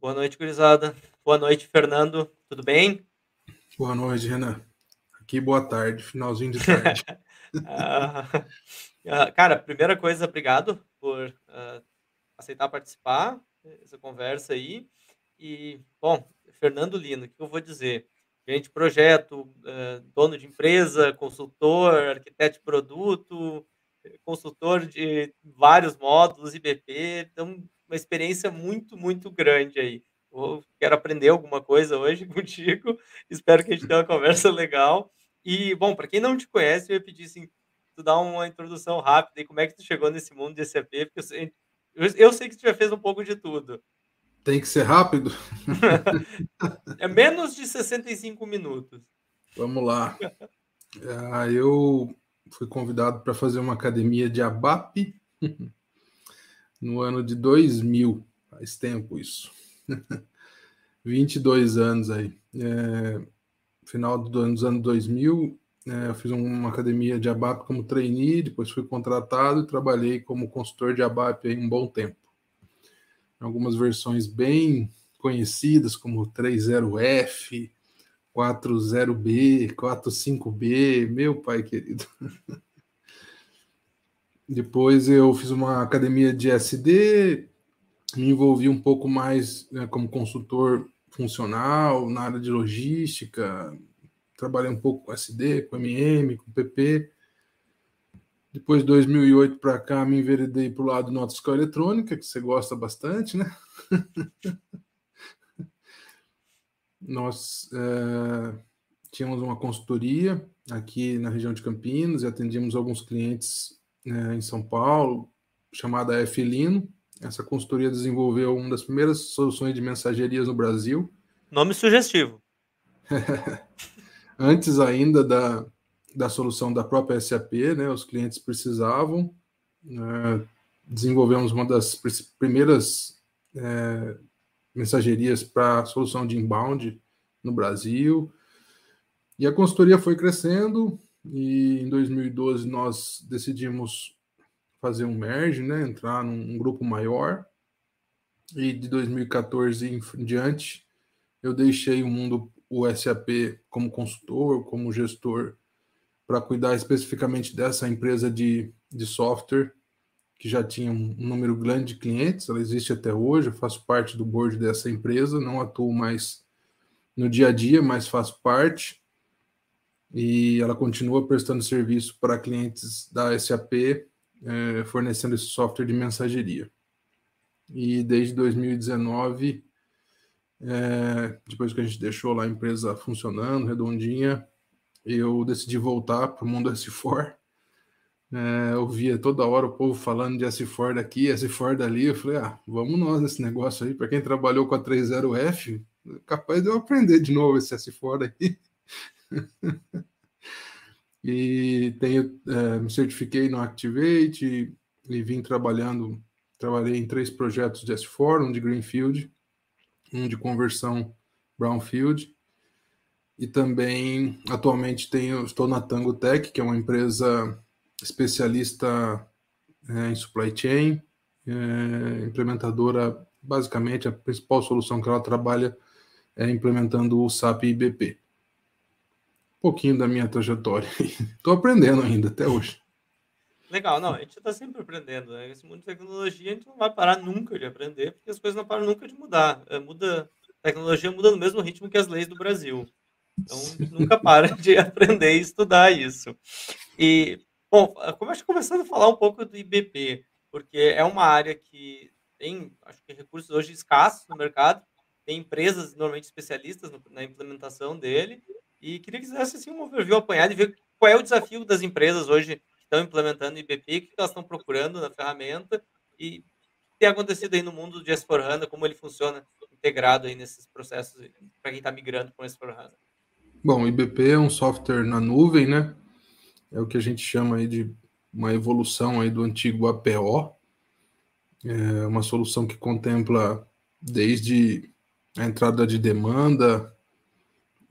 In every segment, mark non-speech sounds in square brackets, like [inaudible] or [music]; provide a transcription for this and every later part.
Boa noite, gurizada. Boa noite, Fernando. Tudo bem? Boa noite, Renan. Aqui, boa tarde, finalzinho de tarde. [laughs] Ah, cara, primeira coisa, obrigado por ah, aceitar participar dessa conversa aí. E, bom, Fernando Lino, o que eu vou dizer? Gerente de projeto, eh, dono de empresa, consultor, arquiteto de produto, eh, consultor de vários módulos, IBP, então uma experiência muito, muito grande aí. Eu quero aprender alguma coisa hoje [laughs] contigo, espero que a gente tenha uma conversa legal. E, bom, para quem não te conhece, eu ia pedir assim, tu dar uma introdução rápida e como é que tu chegou nesse mundo de SAP, porque eu sei, eu, sei que tu já fez um pouco de tudo. Tem que ser rápido? [laughs] é menos de 65 minutos. Vamos lá. Ah, eu fui convidado para fazer uma academia de ABAP [laughs] no ano de 2000. Faz tempo isso. [laughs] 22 anos aí. É, final dos anos 2000, é, eu fiz uma academia de ABAP como trainee, depois fui contratado e trabalhei como consultor de ABAP aí um bom tempo. Algumas versões bem conhecidas, como 30F, 40B, 45B, meu pai querido. [laughs] Depois eu fiz uma academia de SD, me envolvi um pouco mais né, como consultor funcional na área de logística, trabalhei um pouco com SD, com MM, com PP. Depois de 2008 para cá, me enveredei para o lado fiscal eletrônica, que você gosta bastante, né? [laughs] Nós é, tínhamos uma consultoria aqui na região de Campinas e atendíamos alguns clientes é, em São Paulo, chamada F-Lino. Essa consultoria desenvolveu uma das primeiras soluções de mensagerias no Brasil. Nome sugestivo. [laughs] Antes ainda da, da solução da própria SAP, né, os clientes precisavam. É, desenvolvemos uma das primeiras é, mensagerias para solução de inbound no Brasil. E a consultoria foi crescendo, e em 2012 nós decidimos fazer um merge, né, entrar num grupo maior. E de 2014 em diante, eu deixei o mundo, o SAP, como consultor, como gestor, para cuidar especificamente dessa empresa de, de software, que já tinha um número grande de clientes, ela existe até hoje, eu faço parte do board dessa empresa, não atuo mais no dia a dia, mas faço parte e ela continua prestando serviço para clientes da SAP, é, fornecendo esse software de mensageria. E desde 2019, é, depois que a gente deixou lá a empresa funcionando, redondinha, eu decidi voltar para o mundo S4. É, eu via toda hora o povo falando de S4 daqui, S4 dali. Eu falei, ah, vamos nós nesse negócio aí. Para quem trabalhou com a 30F, capaz de eu aprender de novo esse S4 aí. [laughs] [laughs] e tenho, é, me certifiquei no Activate e, e, vim trabalhando, trabalhei em três projetos de S4, um de Greenfield, um de conversão Brownfield, e também atualmente tenho, estou na Tango Tech, que é uma empresa especialista é, em supply chain, é, implementadora, basicamente a principal solução que ela trabalha é implementando o SAP IBP pouquinho da minha trajetória. Estou [laughs] aprendendo ainda até hoje. Legal, não, a gente está sempre aprendendo, né? Esse mundo de tecnologia a gente não vai parar nunca de aprender, porque as coisas não param nunca de mudar. É, muda, a tecnologia muda no mesmo ritmo que as leis do Brasil. Então, nunca para [laughs] de aprender e estudar isso. E, bom, começo começando a falar um pouco do IBP, porque é uma área que tem, acho que, recursos hoje escassos no mercado, tem empresas normalmente especialistas na implementação dele, e queria que fizesse assim, um overview apanhado e ver qual é o desafio das empresas hoje que estão implementando IBP, o que elas estão procurando na ferramenta e o que tem acontecido aí no mundo de S4HANA, como ele funciona integrado aí nesses processos para quem está migrando com S4HANA. Bom, o IBP é um software na nuvem, né? É o que a gente chama aí de uma evolução aí do antigo APO. É uma solução que contempla desde a entrada de demanda,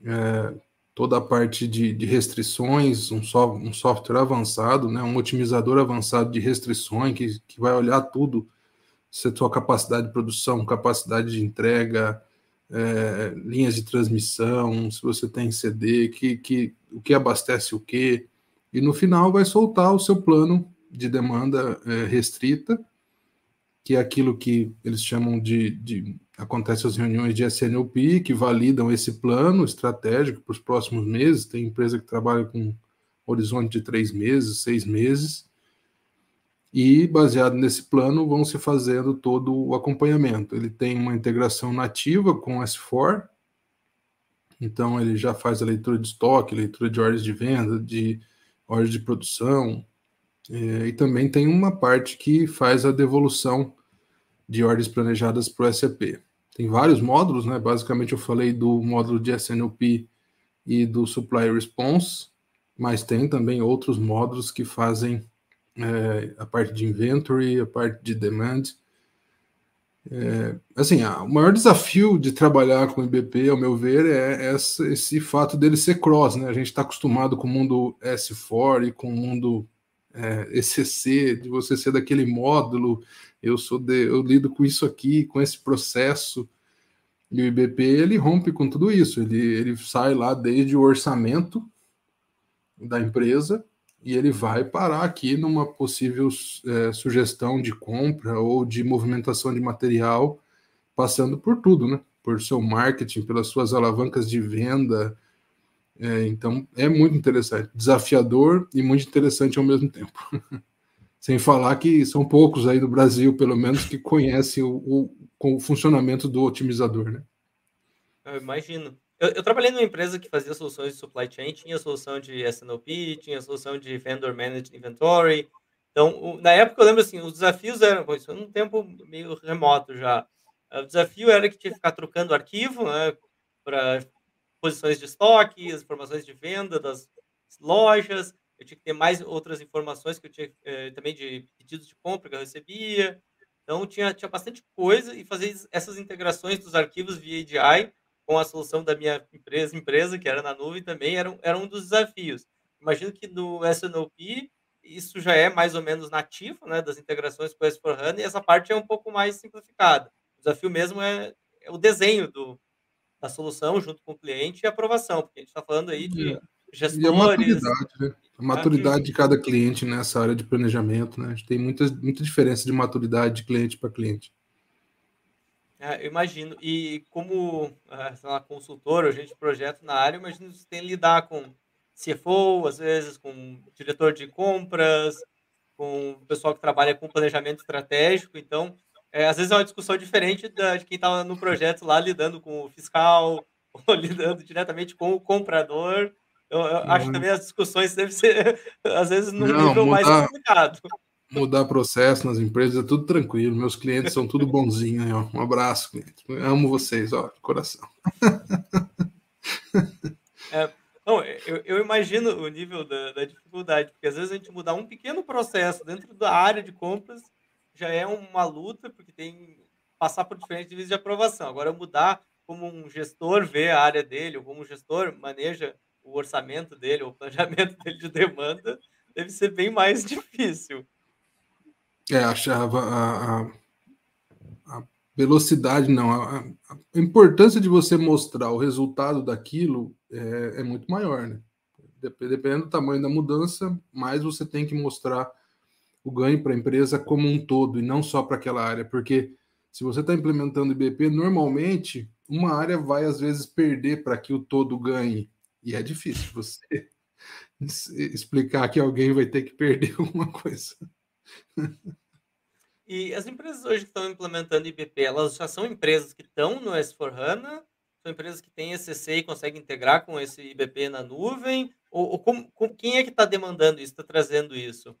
é, toda a parte de, de restrições, um, so, um, software avançado, né, um otimizador avançado de restrições que, que vai olhar tudo se a sua capacidade de produção, capacidade de entrega, é, linhas de transmissão, se você tem CD, que, que, o que abastece o que, e no final vai soltar o seu plano de demanda é, restrita, que é aquilo que eles chamam de, de acontece as reuniões de SNOP, que validam esse plano estratégico para os próximos meses. Tem empresa que trabalha com horizonte de três meses, seis meses, e baseado nesse plano vão se fazendo todo o acompanhamento. Ele tem uma integração nativa com o S4, então ele já faz a leitura de estoque, leitura de ordens de venda, de ordens de produção, é, e também tem uma parte que faz a devolução de ordens planejadas para o SAP. Tem vários módulos, né? Basicamente eu falei do módulo de SNOP e do Supply Response, mas tem também outros módulos que fazem é, a parte de inventory, a parte de demand. É, assim, o maior desafio de trabalhar com IBP, ao meu ver, é essa, esse fato dele ser cross, né? A gente está acostumado com o mundo S4 e com o mundo é, ECC, de você ser daquele módulo, eu sou de, eu lido com isso aqui, com esse processo. E o IBP ele rompe com tudo isso, ele, ele sai lá desde o orçamento da empresa e ele vai parar aqui numa possível é, sugestão de compra ou de movimentação de material, passando por tudo, né? Por seu marketing, pelas suas alavancas de venda. É, então é muito interessante, desafiador e muito interessante ao mesmo tempo. [laughs] Sem falar que são poucos aí do Brasil, pelo menos, que conhecem o, o, o funcionamento do otimizador, né? Eu imagino. Eu, eu, trabalhei numa empresa que fazia soluções de supply chain, tinha solução de SNOP, tinha solução de Vendor Managed Inventory. Então, o, na época, eu lembro assim, os desafios eram, pô, isso um tempo meio remoto já. O desafio era que tinha que ficar trocando arquivo, né, para posições de estoque, as informações de venda das lojas, eu tinha que ter mais outras informações que eu tinha eh, também de pedidos de compra que eu recebia. Então, tinha, tinha bastante coisa e fazer essas integrações dos arquivos via ADI com a solução da minha empresa, empresa que era na nuvem, também era, era um dos desafios. Imagino que no SNOP isso já é mais ou menos nativo, né, das integrações com o S4HANA, e essa parte é um pouco mais simplificada. O desafio mesmo é, é o desenho do, da solução junto com o cliente e a aprovação, porque a gente está falando aí de gestores... E a maturidade, né? A maturidade de cada cliente nessa área de planejamento, né? A gente tem muita, muita diferença de maturidade de cliente para cliente. É, eu imagino. E como é, sei lá, consultor ou gente de projeto na área, imagino que você tem que lidar com CFO, às vezes com diretor de compras, com o pessoal que trabalha com planejamento estratégico. Então, é, às vezes é uma discussão diferente da, de quem estava no projeto lá lidando com o fiscal [laughs] ou lidando diretamente com o comprador. Eu, eu acho que também as discussões devem ser, [laughs] às vezes, no Não, nível mudar, mais complicado mudar processo nas empresas, é tudo tranquilo. Meus clientes são tudo bonzinho. Aí, ó. Um abraço, cliente. Eu amo vocês, ó, coração. [laughs] É, não, eu, eu, imagino o nível da, da, dificuldade, porque às vezes a gente mudar um pequeno processo dentro da área de compras já é uma luta, porque tem passar por diferentes níveis de aprovação. Agora, mudar como um gestor vê a área dele, ou como um gestor maneja o orçamento dele, o planejamento [laughs] dele de demanda, deve ser bem mais difícil. É, achava a, a, a velocidade, não. A, a, importância de você mostrar o resultado daquilo é, é muito maior, né? Dependendo do tamanho da mudança, mais você tem que mostrar o ganho para a empresa como um todo e não só para aquela área, porque se você está implementando IBP, normalmente uma área vai às vezes perder para que o todo ganhe. E é difícil você [laughs] explicar que alguém vai ter que perder [laughs] alguma coisa. E as empresas hoje que estão implementando IBP, elas já são empresas que estão no S4HANA? São empresas que têm ECC e conseguem integrar com esse IBP na nuvem? Ou, ou como, com, quem é que está demandando isso, está trazendo isso?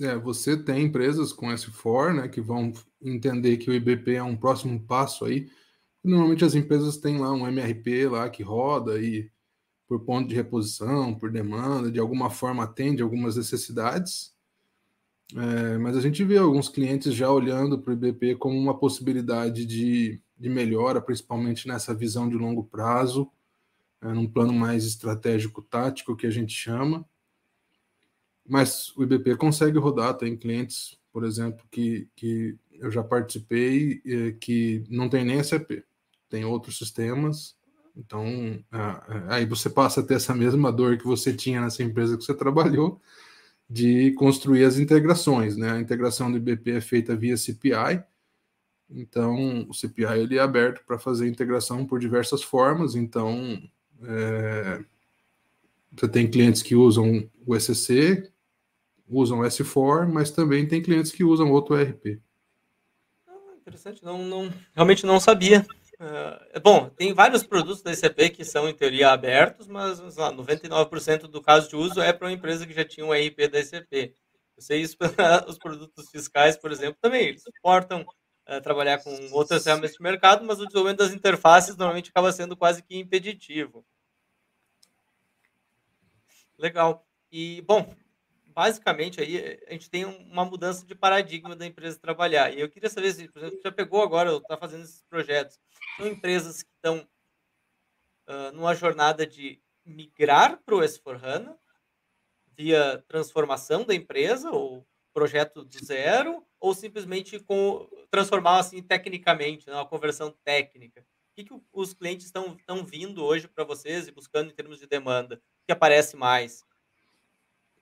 É, você tem empresas com S4, né, que vão entender que o IBP é um próximo passo aí. Normalmente as empresas têm lá um MRP lá que roda e por ponto de reposição, por demanda, de alguma forma atende algumas necessidades. É, mas a gente vê alguns clientes já olhando para o IBP como uma possibilidade de, de melhora, principalmente nessa visão de longo prazo, é, num plano mais estratégico tático que a gente chama. Mas o IBP consegue rodar, tem clientes por exemplo, que, que eu já participei, é, que não tem nem SAP, tem outros sistemas. Então, aí você passa a ter essa mesma dor que você tinha nessa empresa que você trabalhou, de construir as integrações, né? A integração do IBP é feita via CPI, então o CPI ele é aberto para fazer integração por diversas formas. Então, é, você tem clientes que usam o SCC, usam S4, mas também tem clientes que usam outro ERP. Ah, interessante, não, não, realmente não sabia. Uh, bom, tem vários produtos da SAP que são, em teoria, abertos, mas lá, 99% do caso de uso é para uma empresa que já tinha um ERP da SAP. Eu sei isso [laughs] para os produtos fiscais, por exemplo, também. Eles suportam uh, trabalhar com outras ferramentas de mercado, mas o desenvolvimento das interfaces normalmente acaba sendo quase que impeditivo. Legal. E, bom, basicamente aí a gente tem uma mudança de paradigma da empresa trabalhar. E eu queria saber se, por exemplo, já pegou agora, está fazendo esses projetos, são empresas que estão uh, numa jornada de migrar para o S4HANA via transformação da empresa ou projeto do zero ou simplesmente com transformar assim tecnicamente, né, uma conversão técnica. O que, que os clientes estão, estão vindo hoje para vocês e buscando em termos de demanda? O que aparece mais?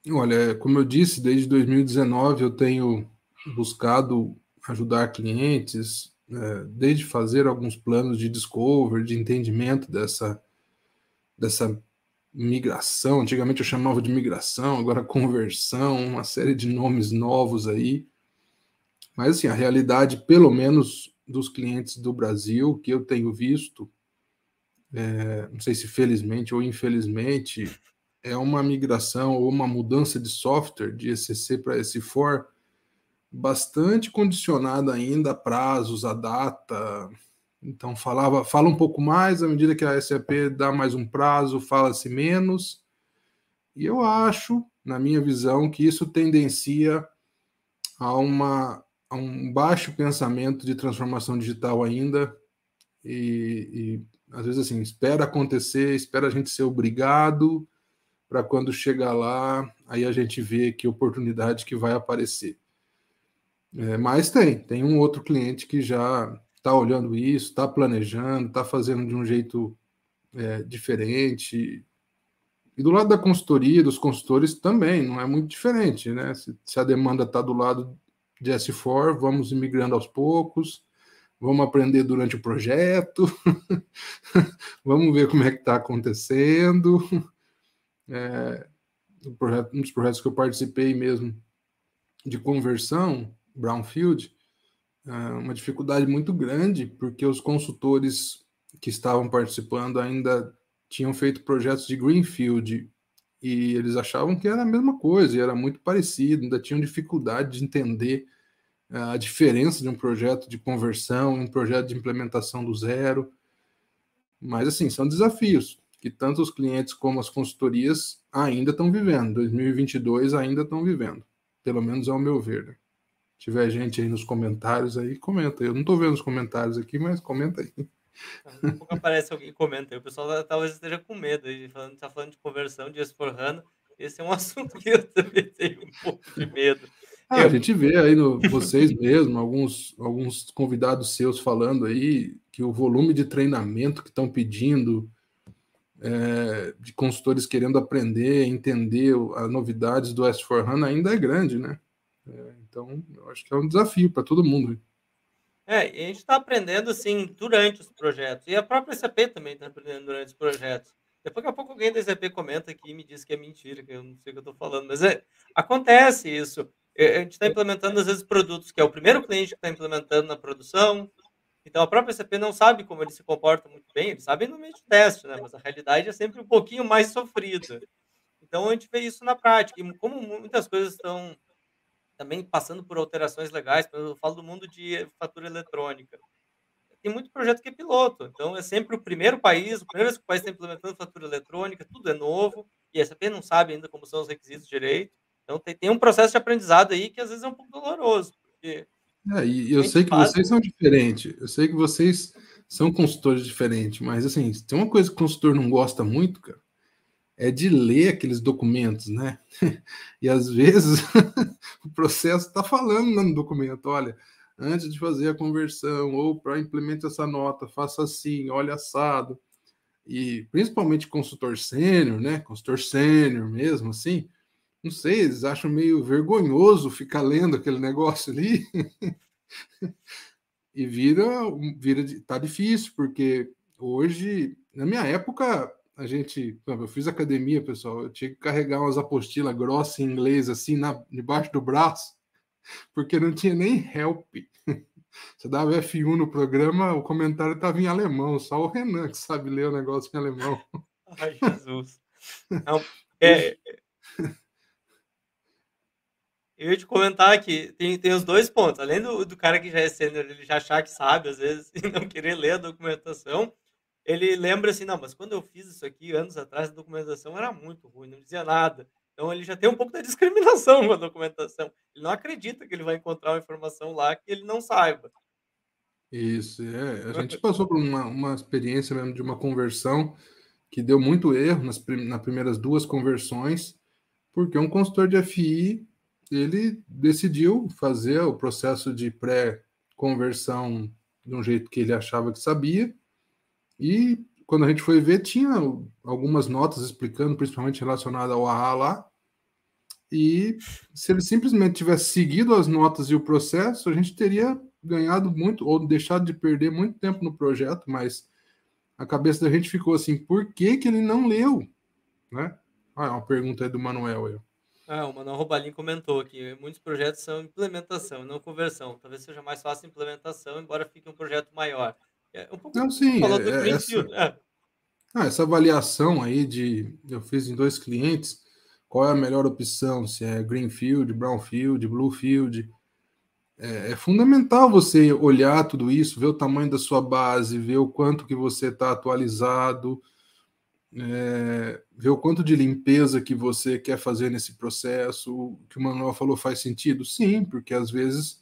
Olha, como eu disse, desde 2019 eu tenho buscado ajudar clientes, desde fazer alguns planos de discovery, de entendimento dessa, dessa migração. Antigamente eu chamava de migração, agora conversão, uma série de nomes novos aí. Mas assim, a realidade, pelo menos dos clientes do Brasil, que eu tenho visto, é, não sei se felizmente ou infelizmente, é uma migração ou uma mudança de software de ECC para S4 bastante condicionada ainda a prazos, a data. Então falava, fala um pouco mais à medida que a SAP dá mais um prazo, fala-se menos. E eu acho, na minha visão, que isso tendencia a uma a um baixo pensamento de transformação digital ainda e, e às vezes assim espera acontecer, espera a gente ser obrigado para quando chegar lá, aí a gente vê que oportunidade que vai aparecer. É, mas tem, tem um outro cliente que já está olhando isso, está planejando, está fazendo de um jeito é, diferente. E do lado da consultoria, dos consultores também, não é muito diferente, né? Se, se a demanda está do lado de S4, vamos migrando aos poucos, vamos aprender durante o projeto, [laughs] vamos ver como é que está acontecendo é, um dos projetos que eu participei mesmo de conversão, Brownfield, é uma dificuldade muito grande, porque os consultores que estavam participando ainda tinham feito projetos de Greenfield e eles achavam que era a mesma coisa, e era muito parecido, ainda tinham dificuldade de entender a diferença de um projeto de conversão e um projeto de implementação do zero. Mas, assim, são desafios que tanto os clientes como as consultorias ainda estão vivendo. 2022 ainda estão vivendo, pelo menos ao meu ver. Se tiver gente aí nos comentários aí, comenta. Eu não estou vendo os comentários aqui, mas comenta aí. Daqui a pouco aparece alguém comenta. O pessoal talvez esteja com medo. Está falando, falando de conversão de S4HANA. Esse é um [laughs] assunto que eu também tenho um pouco de medo. Ah, eu... A gente vê aí no, vocês mesmo, alguns, alguns convidados seus falando aí que o volume de treinamento que estão pedindo, é, de consultores querendo aprender, entender as novidades do S4HANA ainda é grande, né? É, então, eu acho que é um desafio para todo mundo. É, e a gente está aprendendo, assim, durante os projetos. E a própria SAP também está aprendendo durante os projetos. Daqui a pouco alguém da SAP comenta aqui e me diz que é mentira, que eu não sei o que eu estou falando. Mas é, acontece isso. É, a gente está implementando, às vezes, produtos que é o primeiro cliente que está implementando na produção, então a própria SAP não sabe como ele se comporta muito bem, eles sabem no meio de teste, né? Mas a realidade é sempre um pouquinho mais sofrida. Então a gente vê isso na prática. E como muitas coisas estão também passando por alterações legais, eu falo do mundo de fatura eletrônica. Tem muito projeto que é piloto, então é sempre o primeiro país, o primeiro país está implementando fatura eletrônica, tudo é novo, e a SAP não sabe ainda como são os requisitos direito. Então tem, tem um processo de aprendizado aí que às vezes é um pouco doloroso, porque é, e eu sei que vocês são diferentes, eu sei que vocês são consultores diferentes, mas assim, tem uma coisa que o consultor não gosta muito, cara, é de ler aqueles documentos, né? [laughs] E às vezes [laughs] o processo está falando no documento, olha, antes de fazer a conversão ou para implementar essa nota, faça assim, olha assado. E principalmente consultor sênior, né? Consultor sênior mesmo, assim, não sei, eles acham meio vergonhoso ficar lendo aquele negócio ali. [laughs] e vira, vira, tá difícil, porque hoje, na minha época, a gente, eu fiz academia, pessoal, eu tinha que carregar umas apostilas grossas em inglês, assim, na, debaixo do braço, [laughs] porque não tinha nem help. [laughs] Você dava F1 no programa, o comentário estava em alemão, só o Renan que sabe ler o negócio em alemão. [laughs] Ai, Jesus. Não, é, eu ia te comentar que tem, tem os dois pontos. Além do, do cara que já é sênior, ele já achar que sabe, às vezes, e não querer ler a documentação, ele lembra assim, não, mas quando eu fiz isso aqui anos atrás, a documentação era muito ruim, não dizia nada. Então ele já tem um pouco da discriminação [laughs] com a documentação. Ele não acredita que ele vai encontrar uma informação lá que ele não saiba. Isso, é. A gente passou por uma, uma experiência mesmo de uma conversão que deu muito erro nas, nas primeiras duas conversões, porque um consultor de FI ele decidiu fazer o processo de pré-conversão de um jeito que ele achava que sabia, e quando a gente foi ver, tinha algumas notas explicando, principalmente relacionada ao AA lá, e se ele simplesmente tivesse seguido as notas e o processo, a gente teria ganhado muito, ou deixado de perder muito tempo no projeto, mas a cabeça da gente ficou assim, por que, que ele não leu? Né? Ah, é uma pergunta aí do Manuel. Eu. Ah, o Manuel Robalim comentou que muitos projetos são implementação, não conversão. Talvez seja mais fácil implementação, embora fique um projeto maior. É um pouco não, sim, é, do essa, é. Ah, essa avaliação aí de eu fiz em dois clientes, qual é a melhor opção, se é Greenfield, Brownfield, Bluefield. É, é fundamental você olhar tudo isso, ver o tamanho da sua base, ver o quanto que você está atualizado, é, ver o quanto de limpeza que você quer fazer nesse processo. O que o Manuel falou faz sentido? Sim, porque às vezes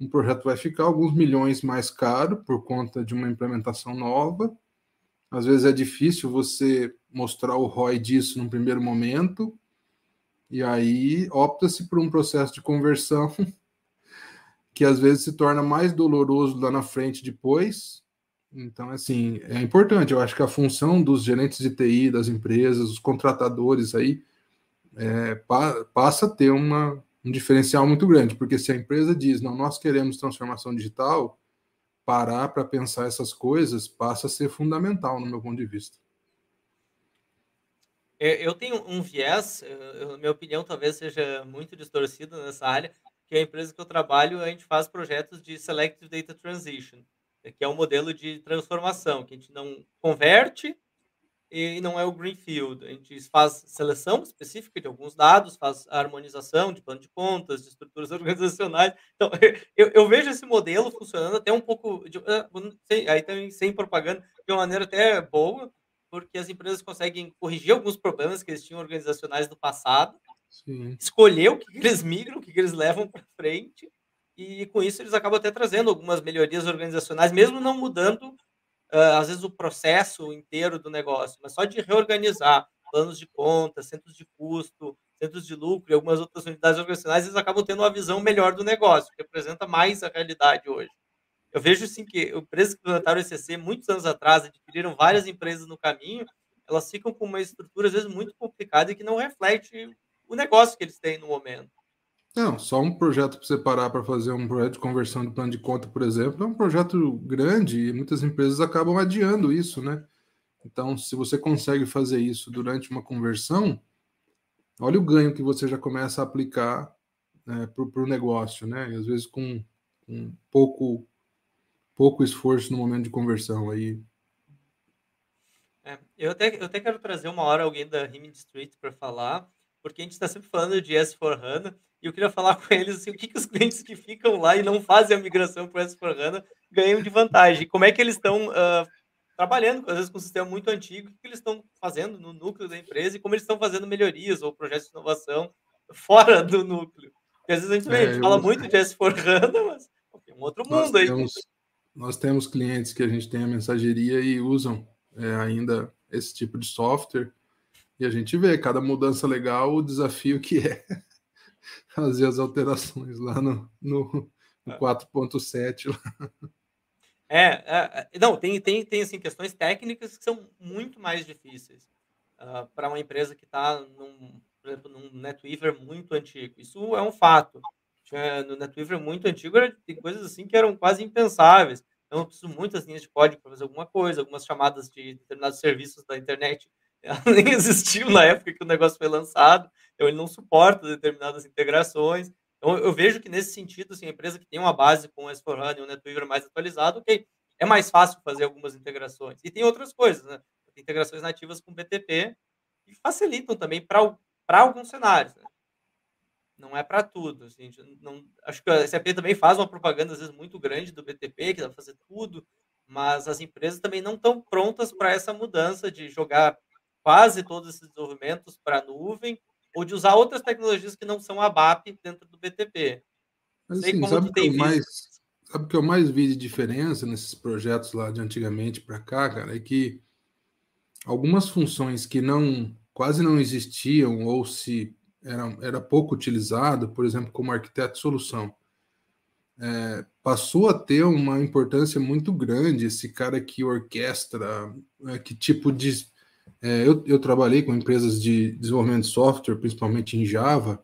um projeto vai ficar alguns milhões mais caro por conta de uma implementação nova. Às vezes é difícil você mostrar o ROI disso num primeiro momento, e aí opta-se por um processo de conversão [laughs] que às vezes se torna mais doloroso lá na frente depois, então, assim, é importante. Eu acho que a função dos gerentes de TI, das empresas, os contratadores aí, é, pa passa a ter uma, um diferencial muito grande, porque se a empresa diz, não, nós queremos transformação digital, parar para pensar essas coisas passa a ser fundamental, no meu ponto de vista. É, eu tenho um viés, minha opinião talvez seja muito distorcida nessa área, que a empresa que eu trabalho, a gente faz projetos de Selective Data Transition que é um modelo de transformação, que a gente não converte e não é o greenfield. A gente faz seleção específica de alguns dados, faz harmonização de plano de contas, de estruturas [laughs] organizacionais. Então, [laughs] eu, eu vejo esse modelo funcionando até um pouco, de, ah, aí também sem propaganda, de uma maneira até boa, porque as empresas conseguem corrigir alguns problemas que eles tinham organizacionais do passado, Sim. escolher o que eles migram, o que eles levam para frente, e com isso eles acabam até trazendo algumas melhorias organizacionais, mesmo não mudando, às vezes, o processo inteiro do negócio, mas só de reorganizar planos de conta, centros de custo, centros de lucro e algumas outras unidades organizacionais, eles acabam tendo uma visão melhor do negócio, que representa mais a realidade hoje. Eu vejo assim que empresas que implementaram o ECC muitos anos atrás, adquiriram várias empresas no caminho, elas ficam com uma estrutura às vezes muito complicada e que não reflete o negócio que eles têm no momento. Não, só um projeto para você parar para fazer um projeto de conversão de plano de conta, por exemplo, é um projeto grande e muitas empresas acabam adiando isso, né? Então, se você consegue fazer isso durante uma conversão, olha o ganho que você já começa a aplicar né, para o negócio, né? E às vezes com, com pouco, pouco esforço no momento de conversão aí. É, eu, até, eu até quero trazer uma hora alguém da Rimini Street para falar, porque a gente está sempre falando de S4HANA, e eu queria falar [laughs] com eles assim, o que, que os clientes que ficam lá e não fazem a migração para o S4HANA ganham de vantagem. Como é que eles estão uh, trabalhando, às vezes, com um sistema muito antigo, o que eles estão fazendo no núcleo da empresa e como eles estão fazendo melhorias ou projetos de inovação fora [laughs] do núcleo. Porque às vezes a gente, é, gente fala eu... muito de S4HANA, mas tem um outro mundo nós aí. Temos, nós temos clientes que a gente tem a mensageria e usam é, ainda esse tipo de software E a gente vê cada mudança legal, o desafio que é [laughs] [laughs] fazer as alterações lá no, no, no 4.7. É, é, é, não, tem, tem, tem assim, questões técnicas que são muito mais difíceis uh, para uma empresa que está, por exemplo, num NetWeaver muito antigo. Isso é um fato. No NetWeaver muito antigo, era, tem coisas assim que eram quase impensáveis. Então, eu preciso muitas linhas de código para fazer alguma coisa, algumas chamadas de determinados serviços da internet [laughs] nem existiu na época que o negócio foi lançado, então ele não suporta determinadas integrações. Então, eu vejo que nesse sentido, assim, a empresa que tem uma base com o S4HANA e o NetWeaver mais atualizado, ok, é mais fácil fazer algumas integrações. E tem outras coisas, né? Tem integrações nativas com BTP que facilitam também para alguns cenários. Né? Não é para tudo. Assim, não, acho que a SAP também faz uma propaganda, às vezes, muito grande do BTP, que dá para fazer tudo, mas as empresas também não estão prontas para essa mudança de jogar quase todos esses desenvolvimentos para a nuvem ou de usar outras tecnologias que não são a BAP dentro do BTP. Mas, assim, sabe, que eu mais, sabe o que eu mais vi de diferença nesses projetos lá de antigamente para cá, cara, é que algumas funções que não quase não existiam ou se era, era pouco utilizado, por exemplo, como arquiteto de solução, é, passou a ter uma importância muito grande esse cara que orquestra, é, que tipo de é, eu, eu, trabalhei com empresas de desenvolvimento de software, principalmente em Java,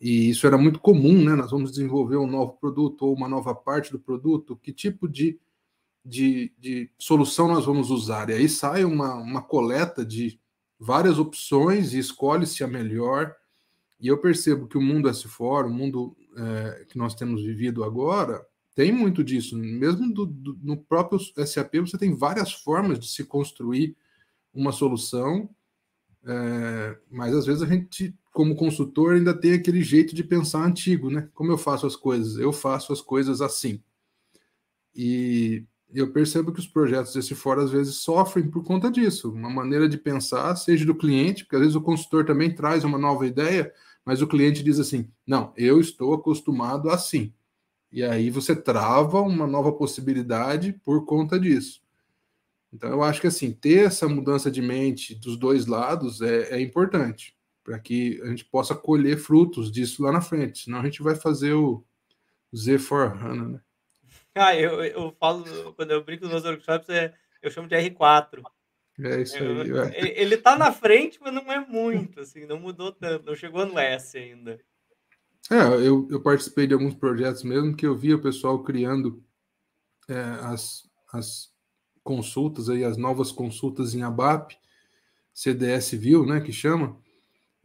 e isso era muito comum, né? Nós vamos desenvolver um novo produto ou uma nova parte do produto, que tipo de, de, de solução nós vamos usar? E aí sai uma, uma coleta de várias opções e escolhe-se a melhor. E eu percebo que o mundo S4, o mundo é, que nós temos vivido agora, tem muito disso. Mesmo do, do, no próprio SAP, você tem várias formas de se construir uma solução, é, mas às vezes a gente, como consultor, ainda tem aquele jeito de pensar antigo, né? Como eu faço as coisas? Eu faço as coisas assim. E eu percebo que os projetos desse fora às vezes sofrem por conta disso, uma maneira de pensar, seja do cliente, porque às vezes o consultor também traz uma nova ideia, mas o cliente diz assim: não, eu estou acostumado assim. E aí você trava uma nova possibilidade por conta disso. Então, eu acho que assim, ter essa mudança de mente dos dois lados é, é importante para que a gente possa colher frutos disso lá na frente. Senão a gente vai fazer o Z for HANA, né? Ah, eu, eu falo, quando eu brinco nos meus workshops, é, eu chamo de R4. É isso aí. Ele tá na frente, mas não é muito, assim, não mudou tanto, não chegou no S ainda. É, eu, eu participei de alguns projetos mesmo que eu via o pessoal criando é, as, as consultas aí, as novas consultas em ABAP, CDS View, né, que chama.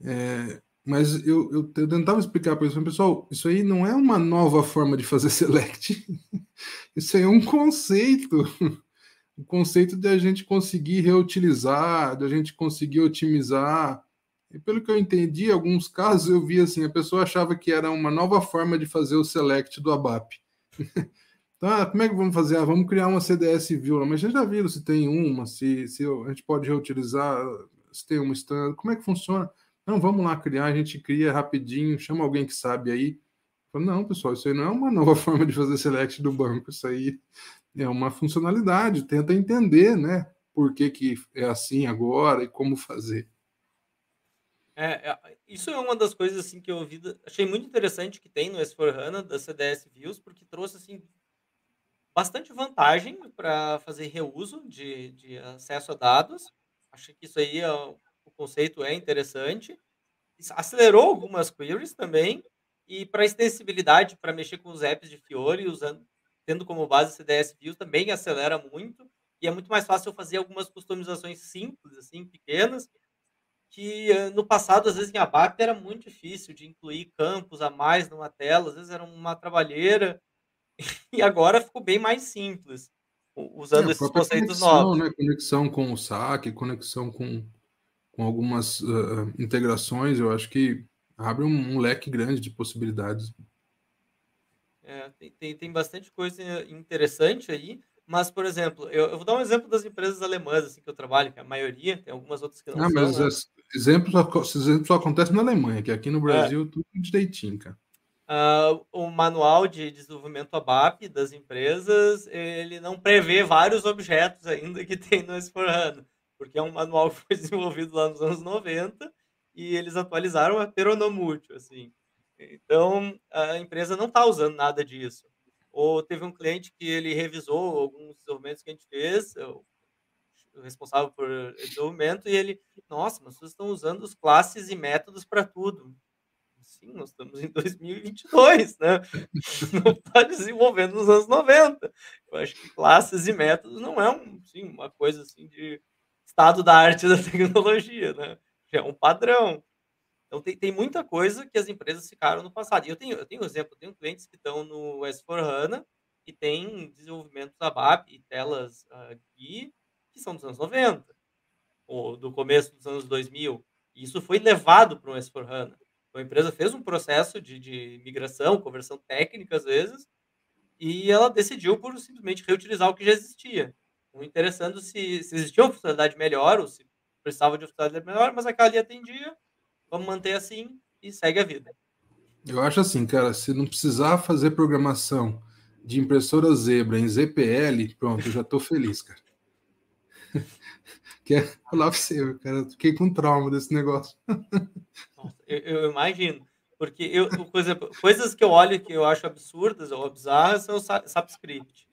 É, mas eu, eu, eu, tentava explicar para eles, pessoal, isso aí não é uma nova forma de fazer [laughs] select, isso aí é um conceito, o conceito de a gente conseguir reutilizar, de a gente conseguir otimizar. E pelo que eu entendi, em alguns casos eu vi assim, a pessoa achava que era uma nova forma de fazer o select do ABAP. [laughs] Tá, como é que vamos fazer? Ah, vamos criar uma CDS View, mas vocês já viram se tem uma, se, se a gente pode reutilizar, se tem uma stand, como é que funciona? Não, vamos lá criar, a gente cria rapidinho, chama alguém que sabe aí. Falo, não, pessoal, isso aí não é uma [laughs] nova forma de fazer select do banco, isso aí é uma funcionalidade, tenta entender, né, por que, que é assim agora e como fazer. É, é, isso é uma das coisas assim que eu ouvi, achei muito interessante que tem no S4HANA da CDS Views, porque trouxe assim bastante vantagem para fazer reuso de, de acesso a dados. Acho que isso aí é, o conceito é interessante. Acelerou algumas queries também. E para extensibilidade, para mexer com os apps de Fiori, usando, tendo como base CDS Views, também acelera muito. E é muito mais fácil fazer algumas customizações simples, assim, pequenas, que eh, no passado, às vezes, em ABAP era muito difícil de incluir campos a mais numa tela, às vezes era uma trabalheira, [laughs] e agora ficou bem mais simples, usando é, esses conceitos conexão, novos. Né? Conexão com o saque, conexão com, com algumas uh, integrações, eu acho que abre um, um leque grande de possibilidades. É, tem, tem, tem, bastante coisa interessante aí, mas, por exemplo, eu, eu, vou dar um exemplo das empresas alemãs assim, que eu trabalho, que é a maioria, tem algumas outras que não ah, são. Mas né? exemplos, esses exemplos só acontecem na Alemanha, que aqui no é. Brasil é. tudo direitinho, cara uh, o manual de desenvolvimento ABAP das empresas, ele não prevê vários objetos ainda que tem no S4HANA. porque é um manual que foi [laughs] desenvolvido lá nos anos 90 e eles atualizaram a peronomútil, assim. Então, a empresa não está usando nada disso. Ou teve um cliente que ele revisou alguns desenvolvimentos que a gente fez, o responsável por desenvolvimento, e ele, nossa, mas vocês estão usando os classes e métodos para tudo. Sim, nós estamos em 2022, né? Não está desenvolvendo nos anos 90. Eu acho que classes e métodos não é um, uma coisa assim de estado da arte da [laughs] tecnologia, né? É um padrão. Então tem, tem muita coisa que as empresas ficaram no passado. E eu tenho, eu tenho exemplo, eu tenho clientes que estão no S4HANA e tem desenvolvimentos ABAP e telas uh, que são dos anos 90, ou do começo dos anos 2000. E isso foi levado para o S4HANA. Então, a empresa fez um processo de, de migração, conversão técnica às vezes, e ela decidiu por simplesmente reutilizar o que já existia. Não interessando se, se existia uma funcionalidade melhor ou se precisava de uma funcionalidade melhor, mas aquela ali atendia, Vamos manter assim e segue a vida. Eu acho assim, cara, se não precisar fazer programação de impressora zebra em ZPL, pronto, eu já estou feliz, cara. [laughs] Quer falar pra você, cara, fiquei com trauma desse negócio. Eu, eu, imagino. Porque eu, exemplo, coisas que eu olho que eu acho absurdas ou bizarras são o subscript.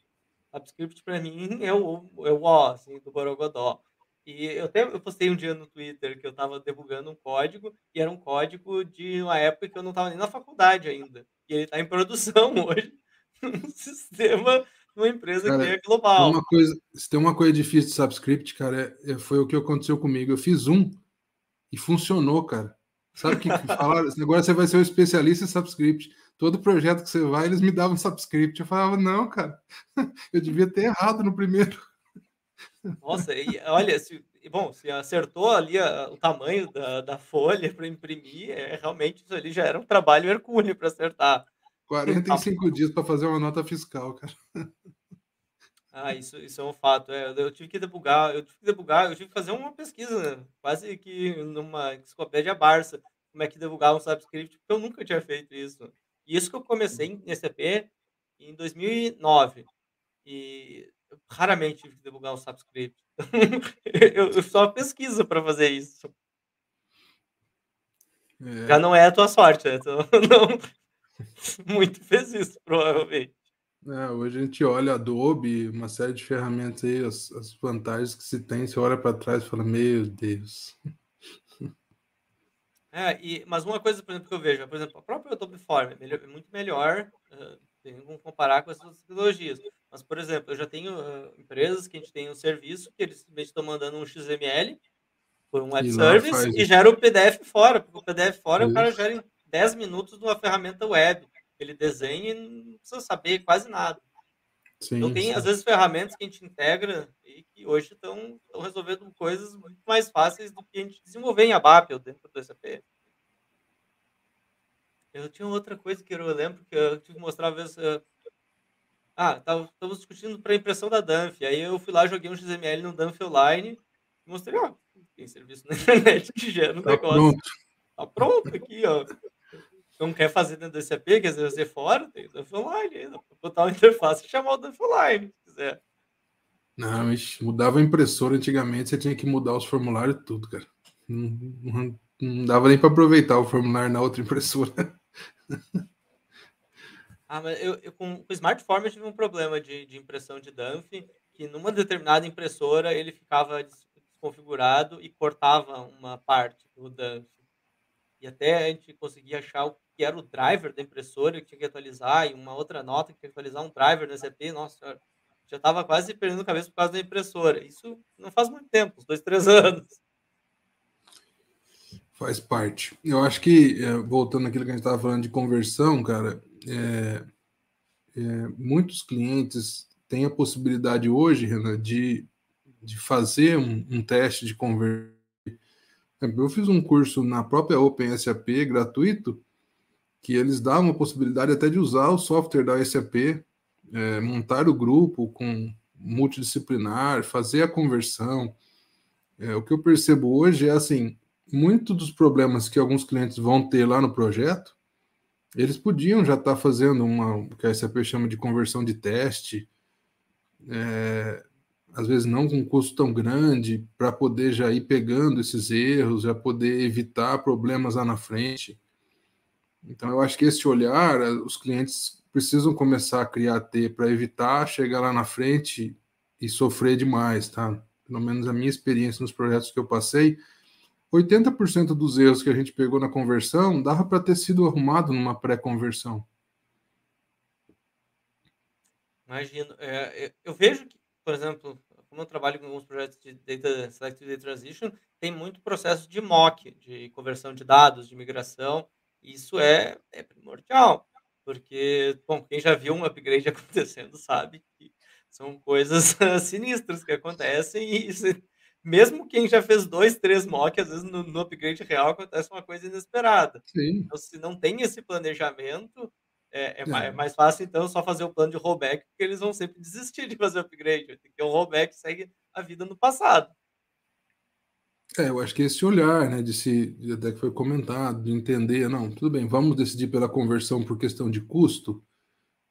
Subscript para mim é o, é o ó, assim, do Borogodó. E eu até eu postei um dia no Twitter que eu estava divulgando um código, e era um código de uma época que eu não estava nem na faculdade ainda. E ele está em produção [laughs] hoje, num sistema de uma empresa cara, que é global. Uma coisa, se tem uma coisa difícil de subscript, cara, é, é, foi o que aconteceu comigo. Eu fiz um e funcionou, cara. Sabe o que falaram? Agora você vai ser um especialista em subscript. Todo projeto que você vai, eles me davam subscript. Eu falava, não, cara, [laughs] eu devia ter errado no primeiro. Nossa, e olha, se, bom, se acertou ali a, o tamanho da, da folha para imprimir, é, realmente isso ali já era um trabalho hercúleo para acertar. 45 dias para fazer uma nota fiscal, cara. Ah, isso, isso é um fato. É, eu tive que debugar, eu tive que debugar, eu tive que fazer uma pesquisa, né? quase que numa enciclopédia Barça, como é que debugar um subscript, porque eu nunca tinha feito isso. E isso que eu comecei em SAP em 2009. E raramente tive que debugar um subscript. [laughs] eu, eu só pesquiso para fazer isso. É. Já não é a tua sorte, né? Tu [laughs] não [laughs] muito fez isso, provavelmente. É, hoje a gente olha Adobe, uma série de ferramentas aí, as, as vantagens que se tem, você olha para trás e fala, meu Deus. [laughs] É, e, mas uma coisa, por exemplo, que eu vejo, por exemplo, a própria Adobe Form é, melhor, é muito melhor, uh, tem como comparar com essas tecnologias. Mas, por exemplo, eu já tenho uh, empresas que a gente tem um serviço que eles simplesmente estão mandando um XML por um web service e gera o PDF fora, porque o PDF fora Isso. o cara gera em 10 minutos numa ferramenta web. Ele desenha e não precisa saber quase nada. Sim, então tem, sim. às vezes, ferramentas que a gente integra e que hoje estão, resolvendo coisas muito mais fáceis do que a gente desenvolver em ABAP ou dentro do SAP. Eu tinha outra coisa que eu lembro que eu tive que mostrar, às vezes, ah, estávamos discutindo para impressão da Danf. Aí eu fui lá, joguei um XML no Danf Online e mostrei, ó, tem serviço na [laughs] internet que gera um tá negócio. Pronto. Tá pronto aqui, ó. Não quer fazer dentro do SAP, quer fazer fora, tem o Danf Online ainda. Botar uma [laughs] interface e chamar o Danf Online, se quiser. Não, mas mudava a impressora antigamente, você tinha que mudar os formulários tudo, cara. Não, não, não dava nem para aproveitar o formulário na outra impressora. [laughs] Ah, mas eu, eu com, com o Smartform eu tive um problema de, de impressão de dump, que numa determinada impressora ele ficava desconfigurado e cortava uma parte do dump. E até a gente conseguia achar o que era o driver da impressora que tinha que atualizar e uma outra nota que tinha que atualizar um driver no SAP. Nossa senhora, já estava quase perdendo a cabeça por causa da impressora. Isso não faz muito tempo, uns dois, três [laughs] anos. Faz parte. Eu acho que, eh, voltando àquilo que a gente estava falando de conversão, cara, é, é, muitos clientes têm a possibilidade hoje, Renan, de, de fazer um, um teste de conversão. Eu fiz um curso na própria OpenSAP gratuito, que eles davam a possibilidade até de usar o software da SAP, é, montar o grupo com multidisciplinar, fazer a conversão. É, o que eu percebo hoje é assim, muito dos problemas que alguns clientes vão ter lá no projeto, eles podiam já estar tá fazendo uma o que a SAP chama de conversão de teste, é, às vezes não com um custo tão grande, para poder já ir pegando esses erros, já poder evitar problemas lá na frente. Então, eu acho que esse olhar, os clientes precisam começar a criar T para evitar chegar lá na frente e sofrer demais, tá? Pelo menos a minha experiência nos projetos que eu passei, 80% dos erros que a gente pegou na conversão dava para ter sido arrumado numa pré-conversão. Imagino. É, eu vejo que, por exemplo, como eu trabalho com alguns projetos de Data Selective Data Transition, tem muito processo de mock, de conversão de dados, de migração. Isso é, é primordial, porque, bom, quem já viu um upgrade [laughs] acontecendo sabe que são coisas [laughs] sinistras que acontecem e mesmo quem já fez dois, três mock, às vezes no, no upgrade real acontece uma coisa inesperada. Sim. Então, se não tem esse planejamento, é, é, é. Mais, é, mais, fácil, então, só fazer o plano de rollback, porque eles vão sempre desistir de fazer upgrade, porque o rollback segue a vida no passado. É, eu acho que esse olhar, né, de se, até que foi comentado, de entender, não, tudo bem, vamos decidir pela conversão por questão de custo,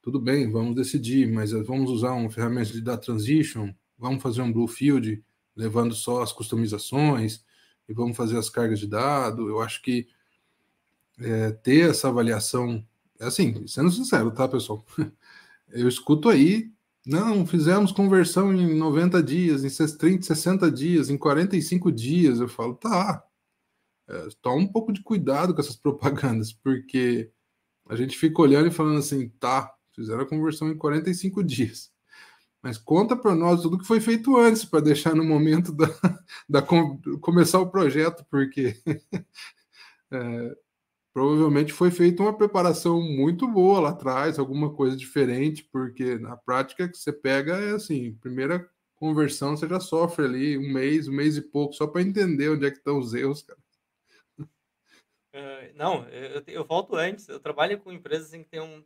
tudo bem, vamos decidir, mas eh, vamos usar uma ferramenta de data transition, vamos fazer um blue field, levando só as customizações, e vamos fazer as cargas de dados. Eu acho que é, ter essa avaliação é assim, sendo sincero, tá, pessoal? [laughs] Eu escuto aí, não, fizemos conversão em 90 dias, em 30, 60 dias, em 45 dias. Eu falo, tá, é, toma um pouco de cuidado com essas [laughs] propagandas, porque a gente fica olhando e falando assim, tá, fizeram a conversão em 45 dias. Mas conta para nós tudo que foi feito antes, para deixar no momento da, [laughs] da começar o projeto, porque [laughs] é, provavelmente foi feita uma preparação muito boa lá atrás, alguma coisa diferente, porque na prática que você pega é assim, primeira conversão você já sofre ali um mês, um mês e pouco, só para entender onde é que estão os erros, cara. Uh, não, eu, eu volto antes, eu trabalho com empresas em que tem um,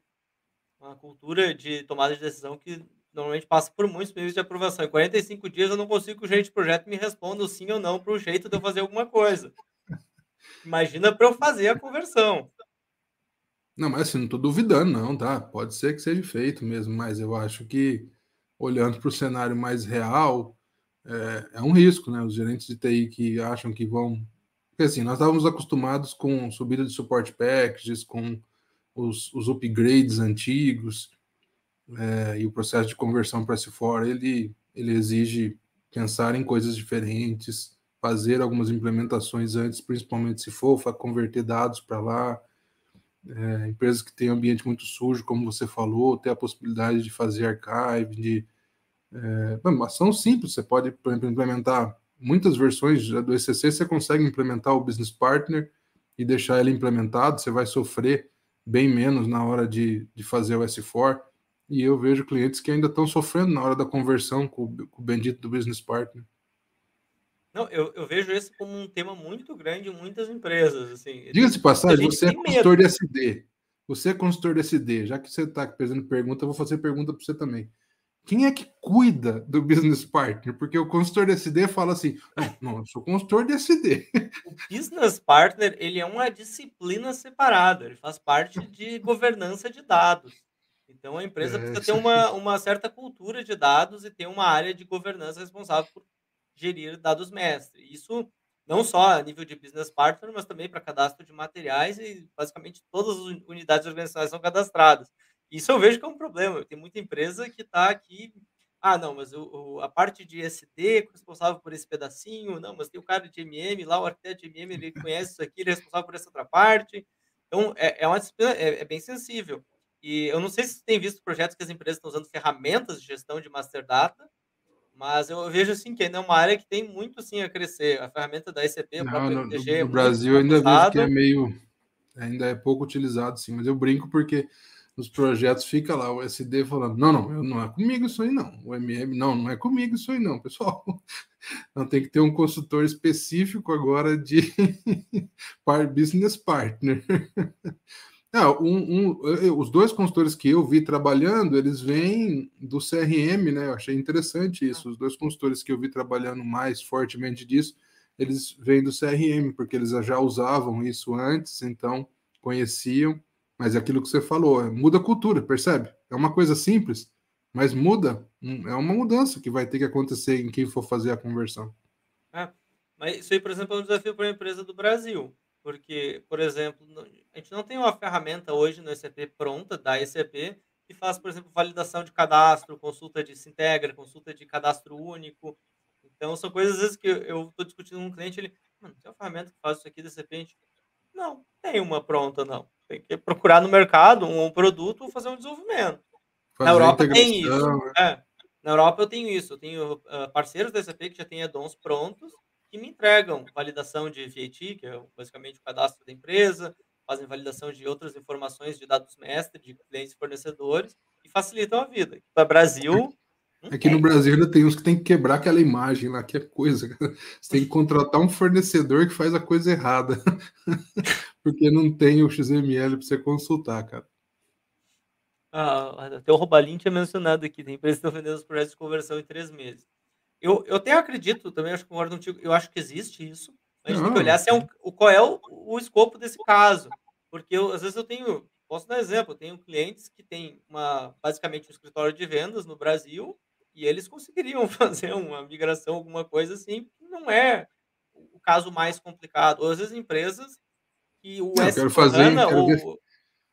uma cultura de tomada de decisão que normalmente passa por muitos meses de aprovação. Em 45 dias eu não consigo que o gerente de projeto me responda sim ou não para o jeito de eu fazer alguma coisa. Imagina para eu fazer a conversão. Não, mas assim, não estou duvidando, não, tá? Pode ser que seja feito mesmo, mas eu acho que, olhando para o cenário mais real, é, é, um risco, né? Os gerentes de TI que acham que vão. Porque assim, nós estávamos acostumados com subida de suporte packages, com os, os upgrades antigos, é, e o processo de conversão para S4, ele, ele exige pensar em coisas diferentes, fazer algumas implementações antes, principalmente se for converter dados para lá. É, empresas que têm ambiente muito sujo, como você falou, ter a possibilidade de fazer archive, de é, uma ação simples, você pode, por exemplo, implementar muitas versões do ECC, você consegue implementar o Business Partner e deixar ele implementado, você vai sofrer bem menos na hora de, de fazer o S4. E eu vejo clientes que ainda estão sofrendo na hora da conversão com, com o bendito do Business Partner. Não, eu, eu vejo esse como um tema muito grande em muitas empresas. Assim. Diga-se passagem, você é consultor de SD. Você é consultor de SD. Já que você está fazendo pergunta, eu vou fazer pergunta para você também. Quem é que cuida do business partner? Porque o consultor de SD fala assim: não, eu sou consultor de SD. O business partner ele é uma disciplina separada, ele faz parte de governança de dados. Então a empresa é, precisa ter uma, uma certa cultura de dados e ter uma área de governança responsável por gerir dados mestre. Isso não só a nível de business partner, mas também para cadastro de materiais e basicamente todas as unidades organizacionais são cadastradas. Isso eu vejo que é um problema. Tem muita empresa que está aqui. Ah, não, mas o, o, a parte de SD responsável por esse pedacinho. Não, mas tem o cara de MM lá, o arquiteto de MM, ele conhece isso aqui, ele é responsável por essa outra parte. Então, é, é uma é, é bem sensível. E eu não sei se você tem visto projetos que as empresas estão usando ferramentas de gestão de master data, mas eu vejo assim que ainda é uma área que tem muito sim a crescer. A ferramenta da ICP, a própria no, MTG, no, é no Brasil ainda vejo que é meio ainda é pouco utilizado sim, mas eu brinco porque nos projetos fica lá o SD falando: "Não, não, não é comigo isso aí não. O MM não, não é comigo isso aí não, pessoal. [laughs] Não tem que ter um consultor específico agora de [laughs] business partner. [laughs] É, um, um, os dois consultores que eu vi trabalhando, eles vêm do CRM, né? Eu achei interessante isso. Os dois consultores que eu vi trabalhando mais fortemente disso, eles vêm do CRM, porque eles já usavam isso antes, então conheciam. Mas é aquilo que você falou, é, muda a cultura, percebe? É uma coisa simples, Mas muda, hum, é uma mudança que vai ter que acontecer em quem for fazer a conversão. É, mas isso aí, por exemplo, é um desafio para a empresa do Brasil. Porque, por exemplo, a gente não tem uma ferramenta hoje no ECP pronta, da ECP, que faz, por exemplo, validação de cadastro, consulta de Sintegra, consulta de cadastro único. Então, são coisas, às vezes, que eu estou discutindo com um cliente, ele, mano, tem uma ferramenta que faz isso aqui da? A gente, não, tem uma pronta, não. Tem que procurar no mercado um, um produto ou fazer um desenvolvimento. Fazer Na Europa tem isso. Né? É. Na Europa eu tenho isso. Eu tenho uh, parceiros da SAP que já têm addons prontos que me entregam validação de VAT, que é basicamente o cadastro da empresa, fazem validação de outras informações de dados mestre, de clientes fornecedores, e facilitam a vida. Para o Brasil. Aqui no Brasil ainda tem uns que tem que quebrar aquela imagem lá, que é coisa. Você tem que contratar um fornecedor que faz a coisa errada. [laughs] Porque não tem o XML para você consultar, cara. Ah, até o Robalim tinha mencionado aqui, tem empresas que estão vendendo os projetos de conversão em três meses. Eu, eu até acredito, também acho que concordo contigo, eu acho que existe isso. A gente não. tem que olhar se é um, qual é o, o escopo desse caso. Porque eu, às vezes eu tenho, posso dar exemplo, eu tenho clientes que têm uma, basicamente um escritório de vendas no Brasil e eles conseguiriam [laughs] fazer uma migração, alguma coisa assim, que não é o caso mais complicado. Ou às vezes empresas que o não, fazer, ou,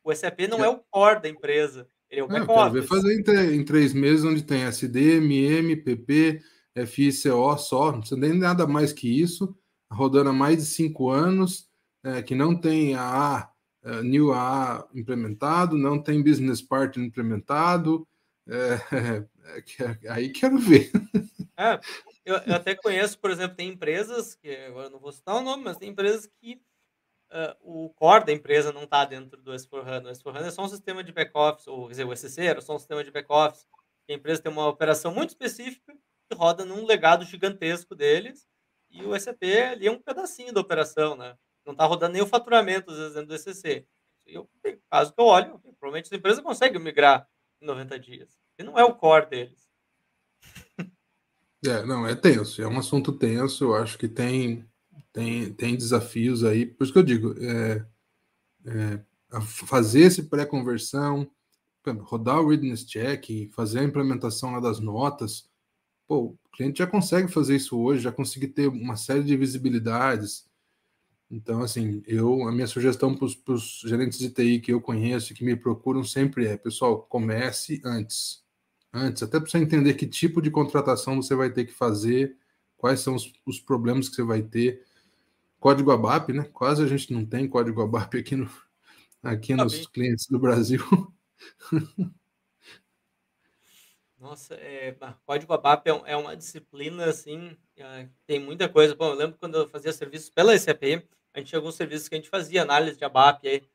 o SAP não é o core da empresa, ele é o back-office. fazer em, em, três meses, onde tem SD, MM, PP, FICO só, não precisa nem nada mais que isso, rodando há mais de cinco anos, é, que não tem a uh, New A implementado, não tem Business Partner implementado, é, [laughs] é, aí quero ver. É, eu, eu, até conheço, por exemplo, tem empresas, que agora não vou citar o nome, mas tem empresas que uh, o core da empresa não está dentro do S4HANA. O S4HANA é só um sistema de back-office, ou quer dizer, o SCC era só um sistema de back-office. A empresa tem uma operação muito específica que roda num legado gigantesco deles, e o SAP ali é um pedacinho da operação, né? Não está rodando nem o faturamento, às vezes, dentro do SCC. Eu, caso que eu olho, provavelmente essa empresa consegue migrar em 90 dias. E não é o core deles. É, não, é tenso, é um assunto tenso, eu acho que tem tem, tem desafios aí, por isso que eu digo, é, é, fazer esse pré-conversão, rodar o readiness check, fazer a implementação lá das notas, pô, o cliente já consegue fazer isso hoje, já consegue ter uma série de visibilidades. Então, assim, eu a minha sugestão para os gerentes de TI que eu conheço, que me procuram sempre é, pessoal, comece antes. Antes, até para você entender que tipo de contratação você vai ter que fazer, quais são os, os problemas que você vai ter código ABAP, né? Quase a gente não tem código ABAP aqui, no, aqui nos clientes do Brasil. [laughs] Nossa, é, código ABAP é, é, uma disciplina, assim, é, tem muita coisa. Bom, eu lembro quando eu fazia serviços pela SAP, a gente tinha alguns serviços que a gente fazia análise de ABAP, aí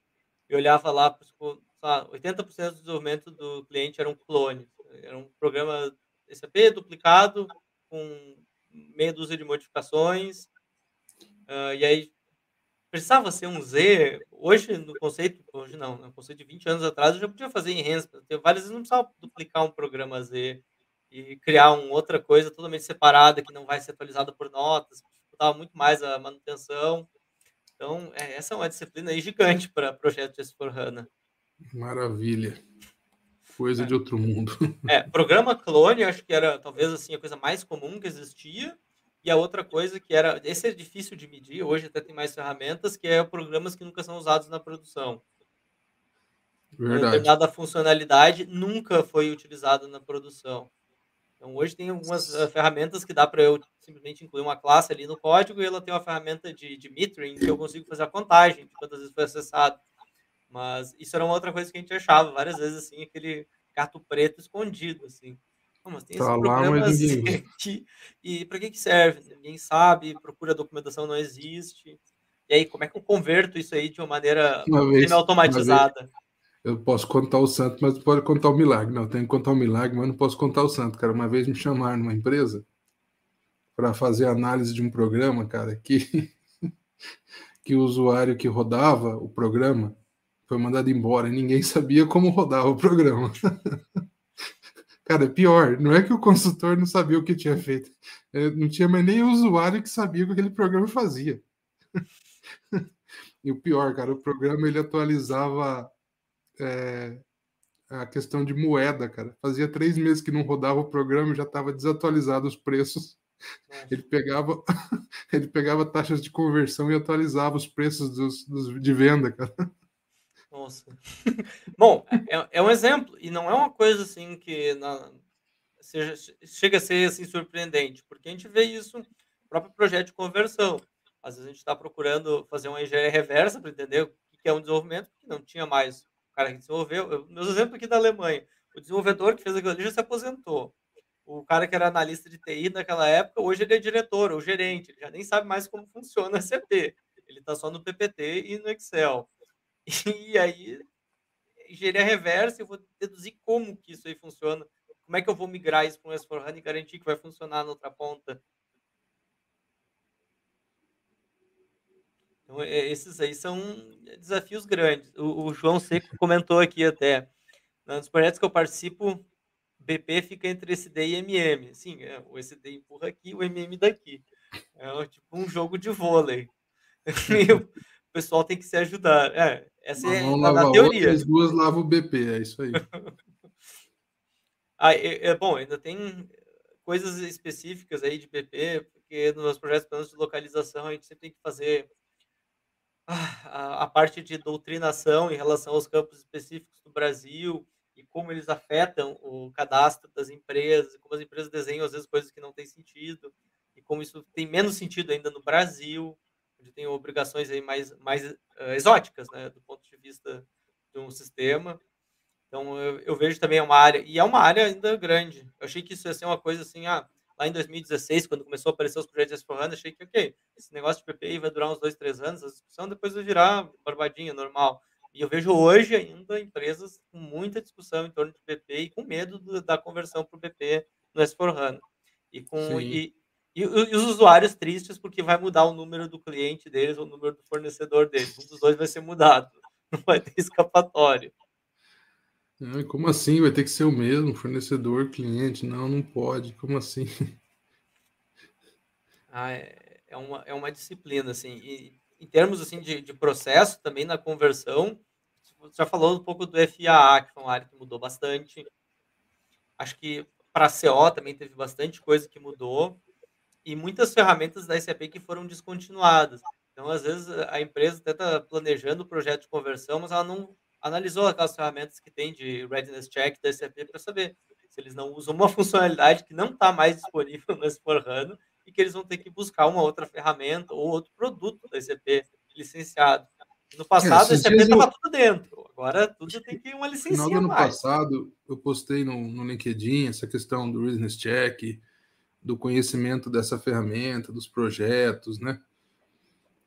olhava lá, tipo, 80% do desenvolvimento do cliente eram clones. Era um programa SAP duplicado, com meia dúzia de modificações, Uh, e aí precisava ser um Z. Hoje, no conceito, hoje não, no conceito de 20 anos atrás, eu já podia fazer enhancement. Várias vezes não precisava duplicar um programa Z e criar uma outra coisa totalmente separada que não vai ser atualizada por notas, dificultava muito mais a manutenção. Então, é, essa é uma disciplina gigante para projeto de S4HANA. Maravilha. Coisa é. de outro mundo. É, programa clone, acho que era talvez assim a coisa mais comum que existia. E a outra coisa que era, esse é difícil de medir, hoje até tem mais ferramentas, que é programas que nunca são usados na produção. Verdade. Determinada funcionalidade nunca foi utilizada na produção. Então hoje tem algumas uh, ferramentas que dá para eu simplesmente incluir uma classe ali no código e ela tem uma ferramenta de, de metering que eu consigo fazer a contagem de quantas vezes foi acessado. Mas isso era uma outra coisa que a gente achava várias vezes assim, aquele gato preto escondido assim. Não, mas tem tá esse lá, aqui. E para que, que serve? Ninguém sabe, procura a documentação, não existe. E aí, como é que eu converto isso aí de uma maneira uma vez, automatizada? eu posso contar o santo, mas pode contar o milagre. Não, tenho que contar o milagre, mas não posso contar o santo, cara. Uma vez me chamaram numa empresa para fazer análise de um programa, cara, que, [laughs] que o usuário que rodava o programa foi mandado embora e ninguém sabia como rodava o programa. [laughs] Cara, pior, não é que o consultor não sabia o que tinha feito, é, não tinha mais nem o usuário que sabia o que aquele programa fazia. [laughs] e o pior, cara, o programa ele atualizava é, a questão de moeda, cara. Fazia três meses que não rodava o programa e já estava desatualizado os preços. Ele pegava, [laughs] ele pegava taxas de conversão e atualizava os preços dos, dos de venda, cara. Nossa. [laughs] Bom, é, é, um exemplo, e não é uma coisa assim que na, seja, chega a ser assim, surpreendente, porque a gente vê isso no próprio projeto de conversão. Às vezes a gente está procurando fazer uma engenharia reversa para entender o que é um desenvolvimento, que não tinha mais o cara que desenvolveu. Eu, meus exemplos aqui da Alemanha, o desenvolvedor que fez aquilo ali já se aposentou. O cara que era analista de TI naquela época, hoje ele é diretor ou gerente, ele já nem sabe mais como funciona a SAP. Ele está só no PPT e no Excel. [laughs] E aí, engenharia reversa, eu vou deduzir como que isso aí funciona. Como é que eu vou migrar isso para um S4HANA e garantir que vai funcionar na outra ponta? Então, é, esses aí são desafios grandes. O, o João Seco comentou aqui até. Nos projetos que eu participo, BP fica entre SD e MM. Sim, é, o SD empurra aqui, o MM daqui. É tipo um jogo de vôlei. [laughs] o pessoal tem que se ajudar. É, essa Uma é a teoria. Outra, as duas lavam o BP, é isso aí. [laughs] ah, é, é, bom, ainda tem coisas específicas aí de BP, porque nos projetos planos de localização a gente sempre tem que fazer ah, a, a parte de doutrinação em relação aos campos específicos do Brasil e como eles afetam o cadastro das empresas, como as empresas desenham às vezes coisas que não têm sentido e como isso tem menos sentido ainda no Brasil tem obrigações aí mais, mais uh, exóticas, né, do ponto de vista de um sistema. Então, eu, eu, vejo também uma área, e é uma área ainda grande. Eu achei que isso ia ser uma coisa assim, ah, lá em 2016, quando começou a aparecer os projetos de s achei que, ok, esse negócio de PPI vai durar uns dois, três anos, a discussão depois vai virar barbadinha, normal. E eu vejo hoje ainda empresas com muita discussão em torno de PP e com medo do, da conversão para o PP no S4HANA. E, com, e, e, e, os usuários tristes porque vai mudar o número do cliente deles ou o número do fornecedor deles. Um dos dois vai ser mudado. [laughs] Não vai ter escapatório. Como assim? Vai ter que ser o mesmo, fornecedor, cliente? Não, não pode. Como assim? [laughs] Ah, é, é, uma, é uma disciplina, assim. E em termos assim, de, de processo, também na conversão, você já falou um pouco do FAA, que foi uma área que mudou bastante. Acho que para a CO também teve bastante coisa que mudou e muitas ferramentas da SAP que foram descontinuadas. Então, às vezes, a empresa até está planejando o projeto de conversão, mas ela não analisou aquelas ferramentas que tem de readiness check da SAP para saber se eles não usam uma [laughs] funcionalidade que não está mais disponível no S4HANA e que eles vão ter que buscar uma outra ferramenta ou outro produto da SAP licenciado. No é, passado, é, a SAP estava eu... tudo dentro. Agora, tudo tem que ir uma licença. No ano passado, eu postei no, no LinkedIn essa questão do readiness check, do conhecimento dessa ferramenta, dos projetos, né?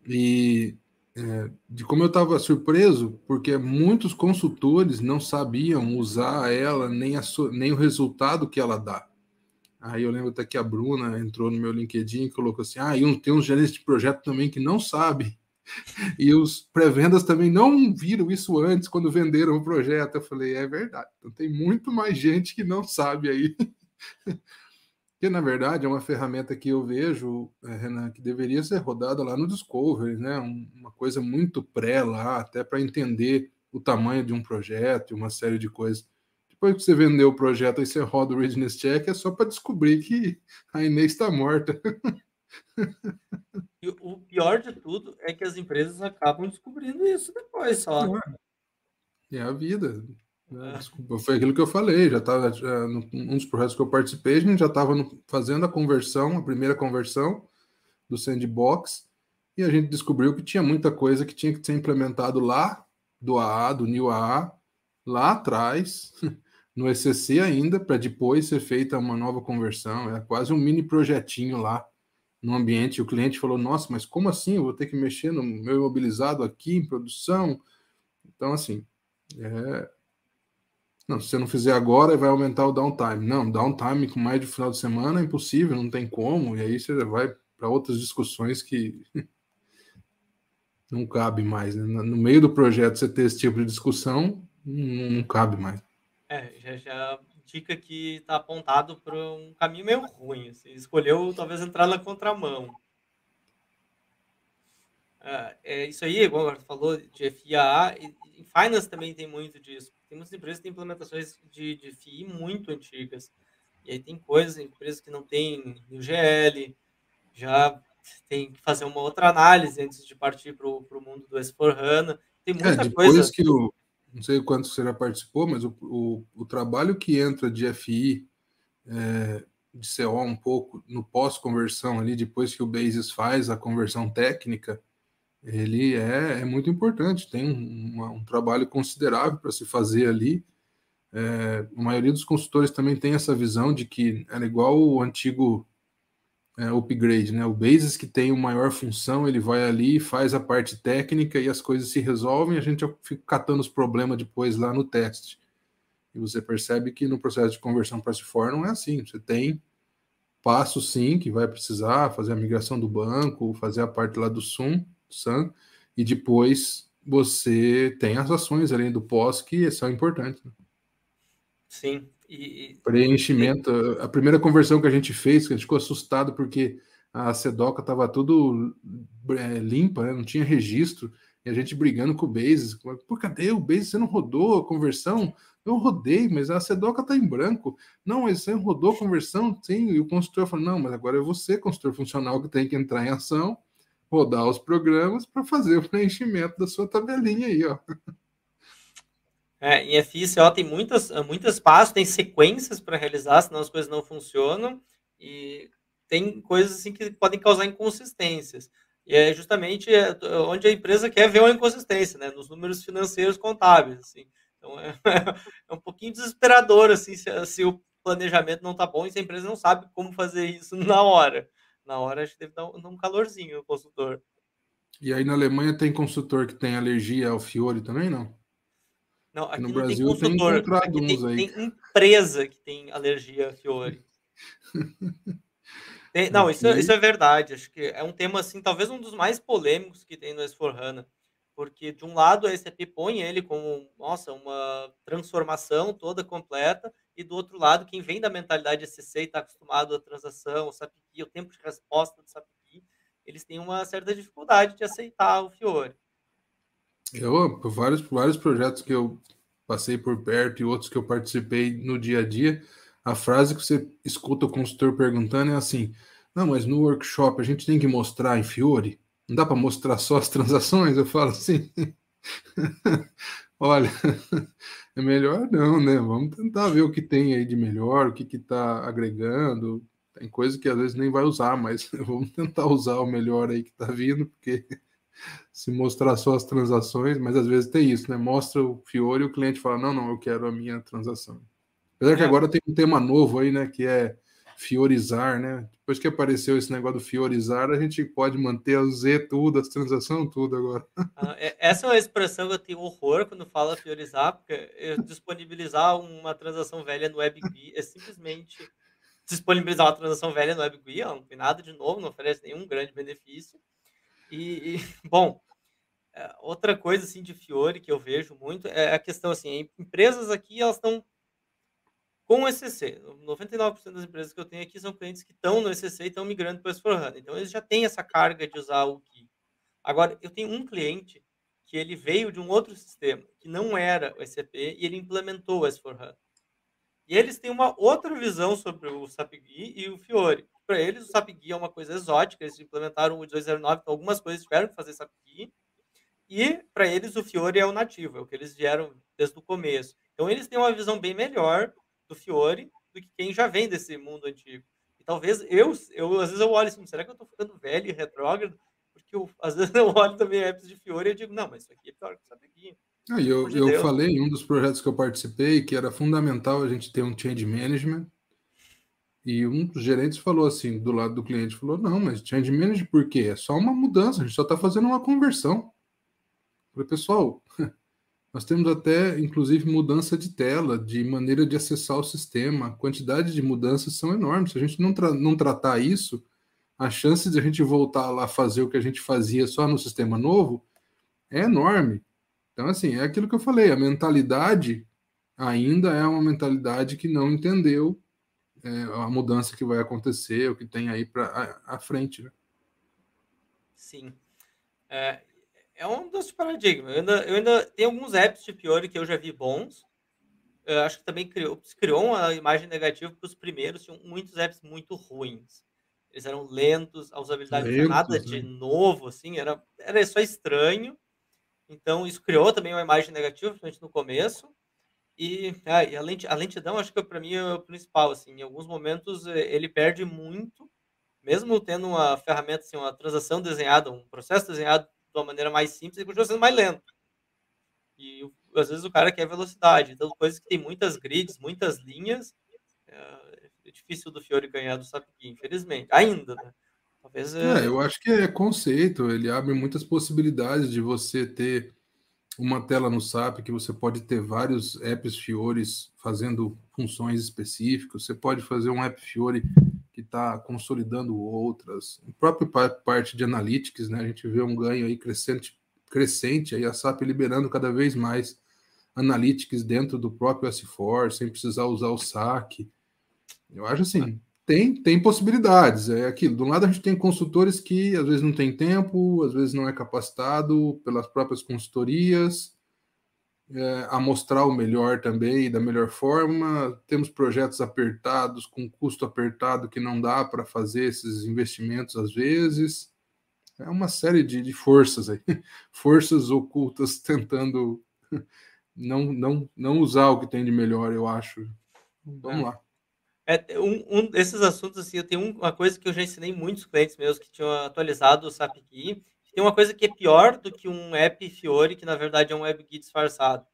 E é, de como eu estava surpreso, porque muitos consultores não sabiam usar ela, nem, a, nem o resultado que ela dá. Aí eu lembro até que a Bruna entrou no meu LinkedIn e colocou assim: ah, e tem uns gerentes de projeto também que não sabem. [laughs] E os pré-vendas também não viram isso antes quando venderam o projeto. Eu falei: é verdade. Então tem muito mais gente que não sabe aí. [laughs] que na verdade é uma ferramenta que eu vejo, é, Renan, que deveria ser rodada lá no Discovery, né? uma coisa muito pré lá, até para entender o tamanho de um projeto e uma série de coisas. Depois que você vendeu o projeto e você roda o Readiness Check, é só para descobrir que [laughs] a Inês está morta. E o pior de tudo é que as empresas acabam descobrindo isso depois só. É a vida. É. Desculpa, foi aquilo que eu falei. Já estava um dos projetos que eu participei, a gente já estava fazendo a conversão, a primeira conversão do sandbox, e a gente descobriu que tinha muita coisa que tinha que ser implementado lá do AA, do New AA, lá atrás, [laughs] no ECC ainda, para depois ser feita uma nova conversão. É quase um mini projetinho lá no ambiente. O cliente falou: Nossa, mas como assim? Eu vou ter que mexer no meu imobilizado aqui em produção? Então, assim, é, não, se você não fizer agora, vai aumentar o downtime. Não, downtime com mais de final de semana é impossível, não tem como. E aí você vai para outras discussões que [laughs] não cabe mais. Né? No meio do projeto, você ter esse tipo de discussão, não, não cabe mais. É, já, já que está apontado para um caminho meio ruim. Você escolheu talvez entrar na contramão. É, é isso aí, igual falou de FIA, em Finance também tem muito disso tem muitas empresas que têm implementações de, de FI muito antigas. E aí tem coisas, empresas que não têm o GL, já tem que fazer uma outra análise antes de partir para o mundo do S4HANA. Tem é, muita é, depois coisa. que o, não sei quanto você já participou, mas o, o, o trabalho que entra de FI, é, de CO um pouco no pós-conversão ali, depois que o Basis faz a conversão técnica, ele é, é muito importante, tem um, um trabalho considerável para se fazer ali. É, a maioria dos consultores também tem essa visão de que era igual o antigo é, upgrade, né? O Basis que tem uma maior função, ele vai ali, faz a parte técnica e as coisas se resolvem, a gente fica catando os problemas depois lá no teste. E você percebe que no processo de conversão para S4 não é assim. Você tem passo sim que vai precisar fazer a migração do banco, fazer a parte lá do SUM, SAM, e depois você tem as ações além do pós que são importantes. Né? Sim. E, Preenchimento. E... A primeira conversão que a gente fez, que a gente ficou assustado porque a Sedoca estava tudo é, limpa, né? não tinha registro, e a gente brigando com o Bases. Pô, cadê o Bases? Você não rodou a conversão? Eu rodei, mas a Sedoca está em branco. Não, mas você rodou a conversão? Sim. E o consultor falou: não, mas agora é você, consultor funcional, que tem que entrar em ação, rodar os programas para fazer o [laughs] preenchimento da sua tabelinha aí, ó. É, em FICO tem muitas, muitas passos, tem sequências para realizar, senão as coisas não funcionam, e tem coisas assim que podem causar inconsistências. E é justamente é, onde a empresa quer ver uma inconsistência, né? Nos números financeiros contábeis, assim. Então é, [laughs] é um pouquinho desesperador, assim, se, se o planejamento não está bom e se a empresa não sabe como fazer isso [laughs] na hora. Na hora acho que deve dar um, calorzinho no consultor. E aí na Alemanha tem consultor que tem alergia ao Fiore também, não? Não, aqui no não Brasil tem consultor. Tem, aqui tem, tem, empresa que tem alergia a Fiore. [laughs] tem, não, isso, isso é verdade. Acho que é um tema, assim, talvez um dos mais polêmicos que tem no S4HANA. Porque, de um lado, a SAP põe ele como, nossa, uma transformação toda completa, e do outro lado, quem vem da mentalidade SCC e está acostumado à transação, o SAPI, o tempo de resposta do SAPI, eles têm uma certa dificuldade de aceitar o Fiore. Eu, por vários, vários projetos que eu passei por perto e outros que eu participei no dia a dia, a frase que você escuta o consultor perguntando é assim: não, mas no workshop a gente tem que mostrar em Fiore? Não dá para mostrar só as [laughs] transações? Eu falo assim: [laughs] olha, é melhor não, né? Vamos tentar ver o que tem aí de melhor, o que está agregando. Tem coisa que às vezes nem vai usar, mas [laughs] vamos tentar usar o melhor aí que está vindo, porque se mostrar só as transações, mas às vezes tem isso, né? Mostra o Fiore e o cliente fala: não, não, eu quero a minha transação. Apesar é. que agora tem um tema novo aí, né? Que é fiorizar, né? Depois que apareceu esse negócio do fiorizar, a gente pode manter o Z tudo, as transações tudo agora. Ah, é, essa é uma expressão que eu tenho horror quando fala fiorizar, porque disponibilizar uma transação velha no WebGui é simplesmente disponibilizar uma transação velha no WebGui, não tem nada de novo, não oferece nenhum grande benefício. E, e [laughs] bom, é, outra coisa assim de Fiore que eu vejo muito é a questão assim, empresas aqui elas estão com o ECC. 99% das empresas que eu tenho aqui são clientes que estão no ECC e estão migrando para o S4HANA. Então eles já têm essa carga de usar o GUI. Agora, eu tenho um cliente que ele veio de um outro sistema, que não era o SAP, e ele implementou o S4HANA. E eles têm uma outra visão sobre o SAP GUI e o Fiore para eles o SAP Guia é uma coisa exótica, eles implementaram o 209, então algumas coisas tiveram que fazer SAP Guia. E para eles o Fiore é o nativo, é o que eles vieram desde o começo. Então eles têm uma visão bem melhor do Fiore do que quem já vem desse mundo antigo. E talvez eu, eu às vezes eu olho assim, será que eu estou ficando velho e retrógrado? Porque eu, às vezes eu olho também apps de Fiore e eu digo, não, mas isso aqui é pior que o SAP Guia. Ah, eu, eu falei em um dos projetos que eu participei que era fundamental a gente ter um change management e um dos gerentes falou assim, do lado do cliente, falou, não, mas change manage por quê? É só uma mudança, a gente só está fazendo uma conversão. Eu falei, pessoal, [laughs] nós temos até, inclusive, mudança de tela, de maneira de acessar o sistema. A quantidade de mudanças são enormes. Se a gente não, tra não tratar isso, a chance de a gente voltar lá fazer o que a gente fazia só no sistema novo é enorme. Então, assim, é aquilo que eu falei, a mentalidade ainda é uma mentalidade que não entendeu é, a mudança que vai acontecer, o que tem aí para a, frente. Né? Sim. É, é um dos paradigmas. Eu ainda, eu ainda tenho alguns apps de Fiore que eu já vi bons, eu acho que também criou, criou uma imagem negativa para os primeiros, tinham muitos apps muito ruins. Eles eram lentos, a usabilidade lentos, não nada de né? novo, assim, era, era só estranho. Então, isso criou também uma imagem negativa, principalmente no começo. E, ah, e a, lent, a lentidão, acho que para mim é o principal. Assim, em alguns momentos eh, ele perde muito, mesmo tendo uma ferramenta, assim, uma transação desenhada, um processo desenhado uma maneira mais simples, ele continua sendo mais lento. E às vezes o cara quer velocidade. Então, coisas que tem muitas grids, muitas linhas, é, é difícil do Fiore ganhar do Sapki, infelizmente. Ainda, né? Talvez. É... é, eu acho que é conceito, ele abre muitas possibilidades de você ter uma tela no SAP que você pode ter vários apps Fiores fazendo funções específicas, você pode fazer um app Fiore que está consolidando outras. A própria parte de analytics, né? A gente vê um ganho aí crescente, crescente aí a SAP liberando cada vez mais analytics dentro do próprio S4, sem precisar usar o SAC. Eu acho assim, tem, tem possibilidades. É aquilo. Do lado a gente tem consultores que às vezes não tem tempo, às vezes não é capacitado pelas próprias consultorias é, a mostrar o melhor também da melhor forma. Temos projetos apertados, com custo apertado, que não dá para fazer esses investimentos às vezes. É uma série de, de forças aí, [laughs] forças ocultas tentando [laughs] não, não, não usar o que tem de melhor, eu acho. Vamos é. lá. É, um, um desses assuntos, assim, eu tenho uma coisa que eu já ensinei muitos clientes meus que tinham atualizado o SAP Key. Tem uma coisa que é pior do que um app Fiore, que na verdade é um WebGui disfarçado.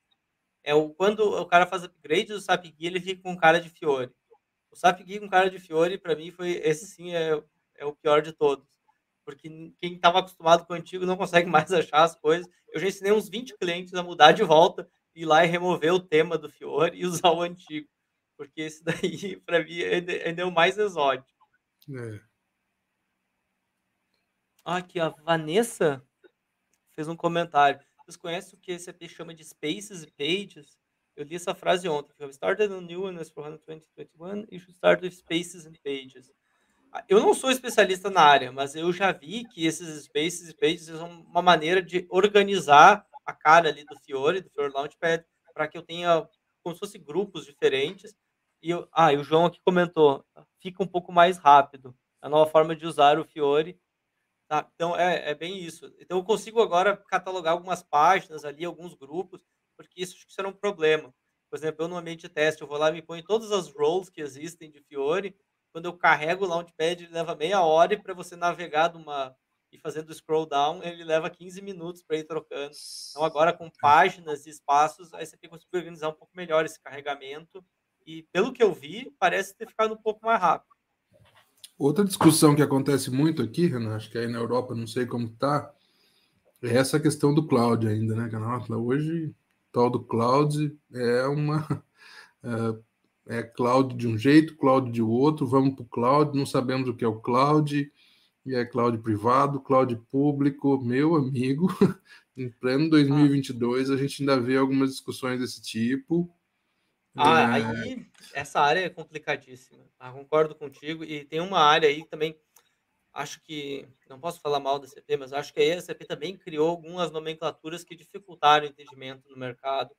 É o, quando o cara faz upgrade do SAP Key, ele fica com cara de Fiore. O SAP Key com cara de Fiore, para mim, foi esse sim é, é o pior de todos. Porque quem estava acostumado com o antigo não consegue [laughs] mais achar as coisas. Eu já ensinei uns 20 clientes a mudar de volta, ir lá e remover o tema do Fiore e [laughs] usar o antigo porque esse daí, [laughs] para mim, ainda é o mais exótico. É. Aqui, a Vanessa fez um comentário. Vocês conhecem o que esse AP chama de Spaces e Pages? Eu li essa frase ontem. We started a new one for 2021 e should start with Spaces and Pages. Ah, eu não sou especialista na área, mas eu já vi que esses Spaces e Pages são uma maneira de organizar a cara ali do Fiore, do Fiore Launchpad, para que eu tenha como se fossem grupos diferentes e, ah, e o João aqui comentou, fica um pouco mais rápido. A nova forma de usar o Fiore. Tá? Então, é, é bem isso. Então, eu consigo agora catalogar algumas páginas ali, alguns grupos, porque isso acho que será um problema. Por exemplo, eu no ambiente de teste, eu vou lá e me ponho todas as roles que existem de Fiore. Quando eu carrego o Launchpad, ele leva meia hora e para você navegar numa, e fazendo scroll down, ele leva 15 minutos para ir trocando. Então, agora com páginas e espaços, aí você consegue organizar um pouco melhor esse carregamento e pelo que eu vi, parece ter ficado um pouco mais rápido. Outra discussão que acontece muito aqui, Renan, acho que aí na Europa, não sei como está, é essa questão do cloud ainda, né? Nossa, hoje, tal do cloud é uma. [laughs] É, é cloud de um jeito, cloud de outro, vamos para o cloud, não sabemos o que é o cloud, e é cloud privado, cloud público, meu amigo, [laughs] em pleno 2022 a gente ainda vê algumas discussões desse tipo, ah, é. aí essa área é complicadíssima. Tá? Concordo contigo. E tem uma área aí também, acho que, não posso falar mal da CP, mas acho que a SAP também criou algumas nomenclaturas que dificultaram o entendimento no mercado,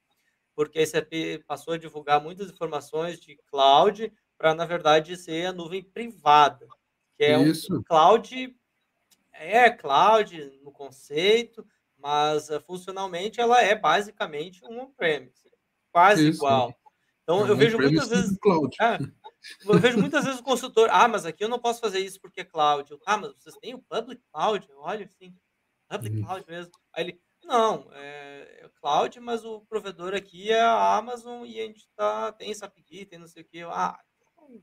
porque a SAP passou a divulgar muitas informações de cloud para, na verdade, ser a nuvem privada, que é Isso. um cloud, é cloud no conceito, mas uh, funcionalmente ela é basicamente um on-premise, quase Isso. igual. Então, é eu vejo muitas vezes. É, [laughs] eu vejo muitas vezes o consultor, ah, mas aqui eu não posso fazer isso porque é cloud. Eu, ah, mas vocês têm o public cloud? Olha assim, public uhum. cloud mesmo. Aí ele, não, é, é, cloud, mas o provedor aqui é a Amazon e a gente tá, tem SAPGI, tem não sei o que. Ah, então,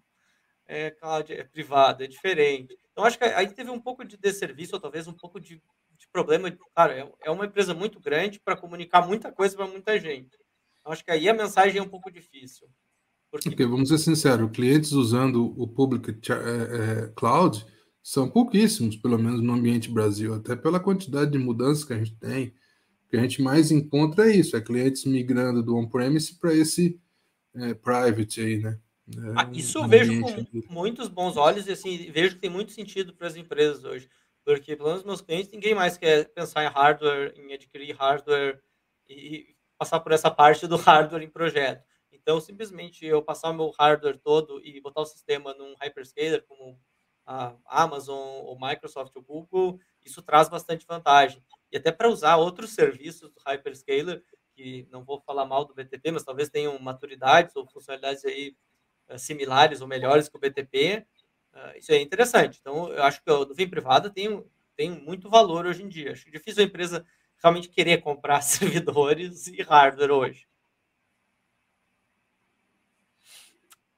é cloud é privado, é diferente. Então, acho que aí teve um pouco de desserviço, ou talvez um pouco de, de problema. Cara, é, é uma empresa muito grande para comunicar muita coisa para muita gente. Acho que aí a mensagem é um pouco difícil. Porque, porque vamos ser sinceros, clientes usando o Public é, é, Cloud são pouquíssimos, pelo menos no ambiente Brasil, até pela quantidade de mudanças que a gente tem. O que a gente mais encontra é isso, é clientes migrando do on-premise para esse é, private aí, né? É, ah, isso eu vejo com muitos bons olhos e assim, vejo que tem muito sentido para as empresas hoje. Porque, pelo menos meus clientes, ninguém mais quer pensar em hardware, em adquirir hardware e passar por essa parte do [laughs] hardware em projeto. Então, simplesmente eu passar o meu hardware todo e botar o sistema num hyperscaler, como a Amazon, ou Microsoft, ou Google, isso traz bastante vantagem. E até para usar outros serviços do hyperscaler, que não vou falar mal do BTP, mas talvez tenham maturidades ou funcionalidades aí uh, similares ou melhores que o BTP, eh, isso é interessante. Então, eu acho que a nuvem privada tem, tem muito valor hoje em dia. Acho difícil a empresa realmente querer comprar [laughs] servidores e hardware hoje.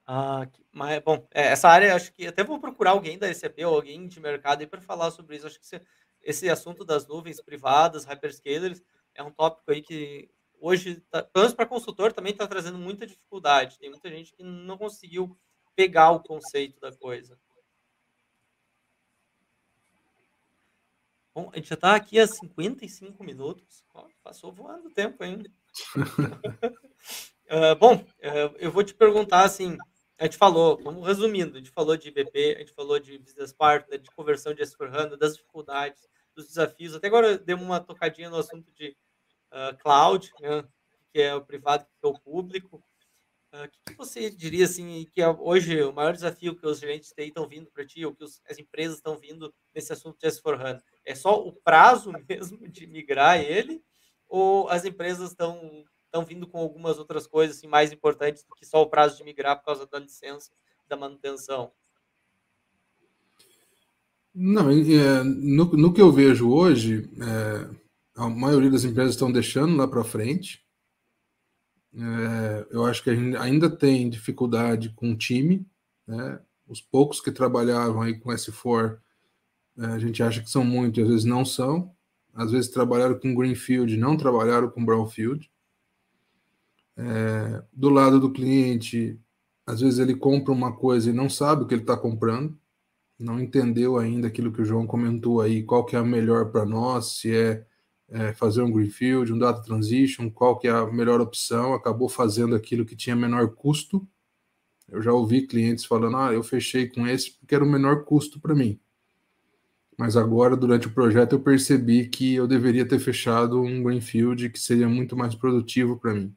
Ah, mas, bom, é, essa área, acho que até vou procurar alguém da SAP ou alguém de mercado para falar sobre isso. Acho que esse, esse assunto das nuvens privadas, hyperscalers, é um tópico aí que hoje, tá, pelo menos para consultor, também está trazendo muita dificuldade. Tem muita gente que não conseguiu pegar o conceito da coisa. Bom, a gente já está aqui há 55 minutos. passou voando o tempo ainda. [laughs] uh, [laughs] bom, uh, eu vou te perguntar assim. A gente falou, vamos resumindo, a gente falou de IBP, a gente falou de business partner, de conversão de s das dificuldades, dos desafios. Até agora demos uma tocadinha no assunto de uh, cloud, né, que é o privado, que é o público. O uh, que, que, você diria assim que é hoje o maior desafio que os gerentes TI estão vindo para ti, ou que os, as empresas estão vindo nesse assunto de S4HANA? É só o prazo [laughs] mesmo de migrar ele, ou as empresas estão estão vindo com algumas outras coisas assim, mais importantes do que só o prazo de migrar por causa da licença da manutenção? Não, é, no, no que eu vejo hoje, é, a maioria das empresas estão deixando lá para frente. É, eu acho que a gente ainda tem dificuldade com o time. Né? Os poucos que trabalhavam aí com S4, é, a gente acha que são muitos, às vezes não são. Às vezes trabalharam com Greenfield, não trabalharam com Brownfield. É, do lado do cliente, às vezes ele compra uma coisa e não sabe o que ele está comprando, não entendeu ainda aquilo que o João comentou aí, qual que é a melhor para nós, se é é, fazer um greenfield, um data transition, qual que é a melhor opção, acabou fazendo aquilo que tinha menor custo. Eu já ouvi clientes falando, ah, eu fechei com esse porque era o menor custo para mim. Mas agora, durante o projeto, eu percebi que eu deveria ter fechado um greenfield que seria muito mais produtivo para mim.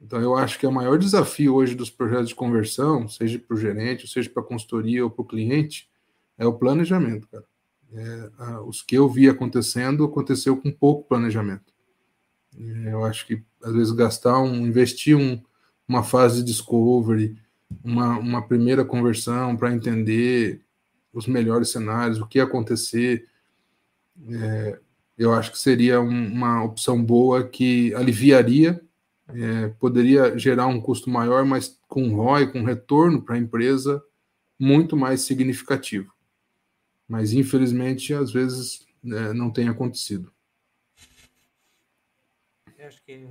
Então, eu acho que o maior desafio hoje dos projetos de conversão, seja para o gerente, seja para a consultoria ou para o cliente, é o planejamento, cara. É, os que eu vi acontecendo, aconteceu com pouco planejamento. É, eu acho que, às vezes, gastar um, investir um, uma fase de discovery, uma, uma primeira conversão para entender os melhores cenários, o que acontecer, é, eu acho que seria um, uma opção boa que aliviaria, é, poderia gerar um custo maior, mas com ROI, com retorno para a empresa muito mais significativo mas infelizmente às vezes né, não tem acontecido. Eu acho que,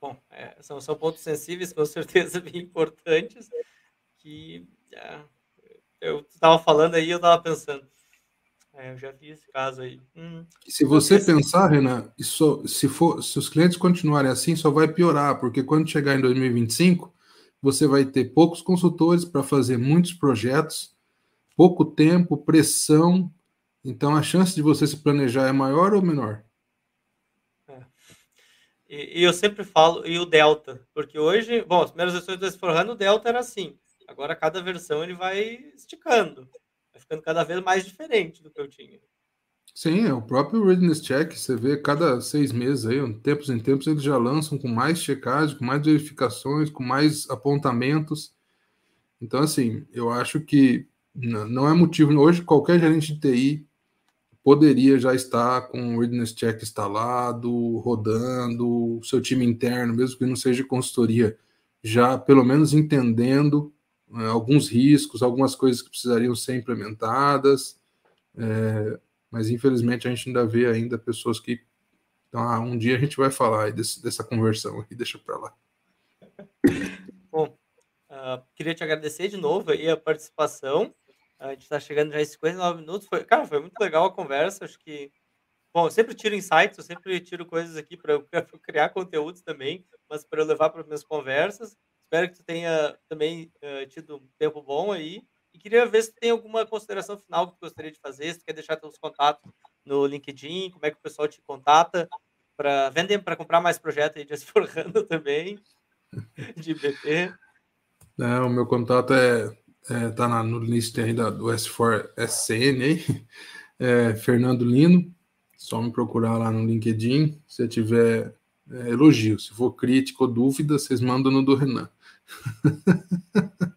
bom, é, são, são pontos sensíveis com [laughs] certeza bem importantes que é, eu estava falando aí eu estava pensando, é, eu já vi esse caso aí. Hum, se você pensar, Renan, isso, se, for, se os clientes continuarem assim, só vai piorar, porque quando chegar em 2025, você vai ter poucos consultores para fazer muitos projetos pouco tempo, pressão. Então a chance de você se planejar é maior ou menor? É. E, e, eu sempre falo, e o Delta, porque hoje, bom, as primeiras versões do S4HANA, o Delta era assim. Agora cada versão ele vai esticando, vai ficando cada vez mais diferente do que eu tinha. Sim, é o próprio Readiness Check, você vê cada seis meses aí, tempos em tempos, eles já lançam com mais checagem, com mais verificações, com mais apontamentos. Então, assim, eu acho que não é motivo. Hoje, qualquer gerente de TI poderia já estar com o Readiness Check instalado, rodando, seu time interno, mesmo que não seja consultoria, já pelo menos entendendo né, alguns riscos, algumas coisas que precisariam ser implementadas. É, mas infelizmente a gente ainda vê ainda pessoas que então, ah, um dia a gente vai falar desse, dessa conversão aqui, deixa para lá. Bom, uh, queria te agradecer de novo aí a participação. A gente está chegando já em 59 minutos. Foi, cara, foi muito legal a conversa. Acho que. Bom, eu sempre tiro insights, eu sempre tiro coisas aqui para [laughs] criar conteúdos também, mas para eu levar para minhas conversas. Espero que tu tenha também uh, tido um tempo bom aí. E queria ver se tem alguma consideração final que tu gostaria de fazer, se tu quer deixar teus contatos no LinkedIn, como é que o pessoal te contata para vender, para comprar mais projetos aí de [laughs] Esforrando também. de BP. Não, o meu contato é, é tá na, no list ainda do S4 SCN aí, [laughs] é Fernando Lino. Só me procurar lá no LinkedIn. Se tiver é, elogio, se for crítica ou dúvida, vocês mandam no do Renan. [laughs]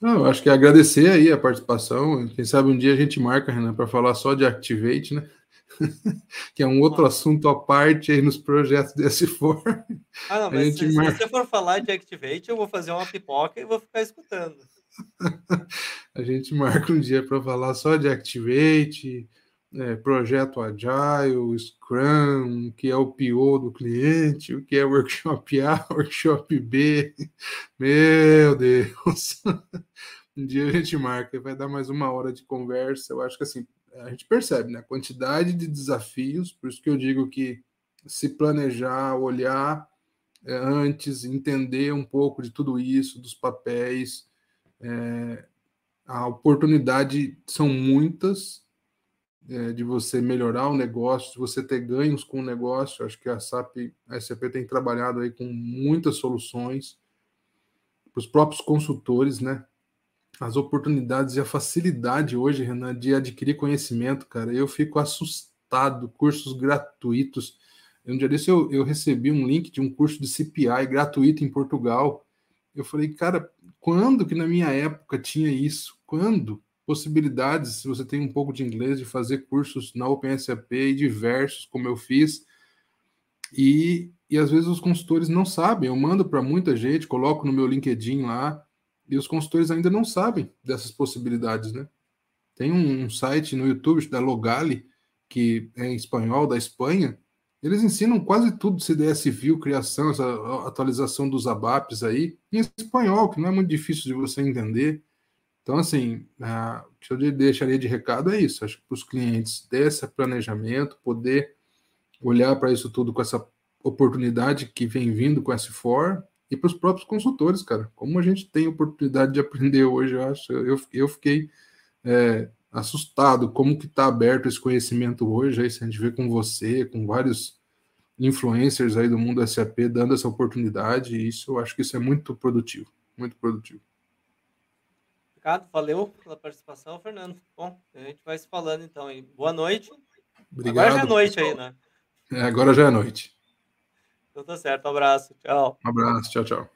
Não, eu acho que é agradecer aí a participação. Quem sabe um dia a gente marca, Renan, para falar só de Activate, né? [laughs] que é um outro assunto à parte aí nos projetos desse for. Ah, não, mas se, marca... se, você for falar de Activate, eu vou fazer uma pipoca e vou ficar escutando. [laughs] a gente marca um dia para falar só de Activate, é, projeto Agile, Scrum, o que é o PO do cliente, o que é Workshop A, [laughs] Workshop B. Meu Deus! [laughs] Um dia a gente marca, vai dar mais uma hora de conversa. Eu acho que assim, a gente percebe né, a quantidade de desafios, por isso que eu digo que se planejar, olhar é, antes, entender um pouco de tudo isso, dos papéis, é, a oportunidade são muitas é, de você melhorar o negócio, de você ter ganhos com o negócio. Acho que a SAP, a SAP tem trabalhado aí com muitas soluções para os próprios consultores, né? As oportunidades e a facilidade hoje, Renan, de adquirir conhecimento, cara. Eu fico assustado. Cursos gratuitos. Um dia desse eu, eu recebi um link de um curso de CPI gratuito em Portugal. Eu falei, cara, quando que na minha época tinha isso? Quando? possibilidades, se você tem um pouco de inglês, de fazer cursos na OpenSAP e diversos, como eu fiz. E, e às vezes os consultores não sabem. Eu mando para muita gente, coloco no meu LinkedIn lá, e os consultores ainda não sabem dessas possibilidades, né? Tem um, um site no YouTube da Logali, que é em espanhol, da Espanha, eles ensinam quase tudo CDS View, criação, essa atualização dos ABAPs aí, em espanhol, que não é muito difícil de você entender. Então, assim, a, o que eu deixaria de recado é isso. Acho que para os clientes ter esse planejamento, poder olhar para isso tudo com essa oportunidade que vem vindo com s for e para os próprios consultores, cara. Como a gente tem oportunidade de aprender hoje, eu acho. Eu, eu fiquei é, assustado como que está aberto esse conhecimento hoje. Aí, se a gente vê com você, com vários influencers aí do mundo SAP dando essa oportunidade, isso eu acho que isso é muito produtivo, muito produtivo. Obrigado, valeu pela participação, Fernando. Bom, a gente vai se falando então aí. Boa noite. Obrigado. Agora já é noite aí, né? É, agora já é noite. Então tá certo, um abraço, tchau. Um abraço, tchau, tchau.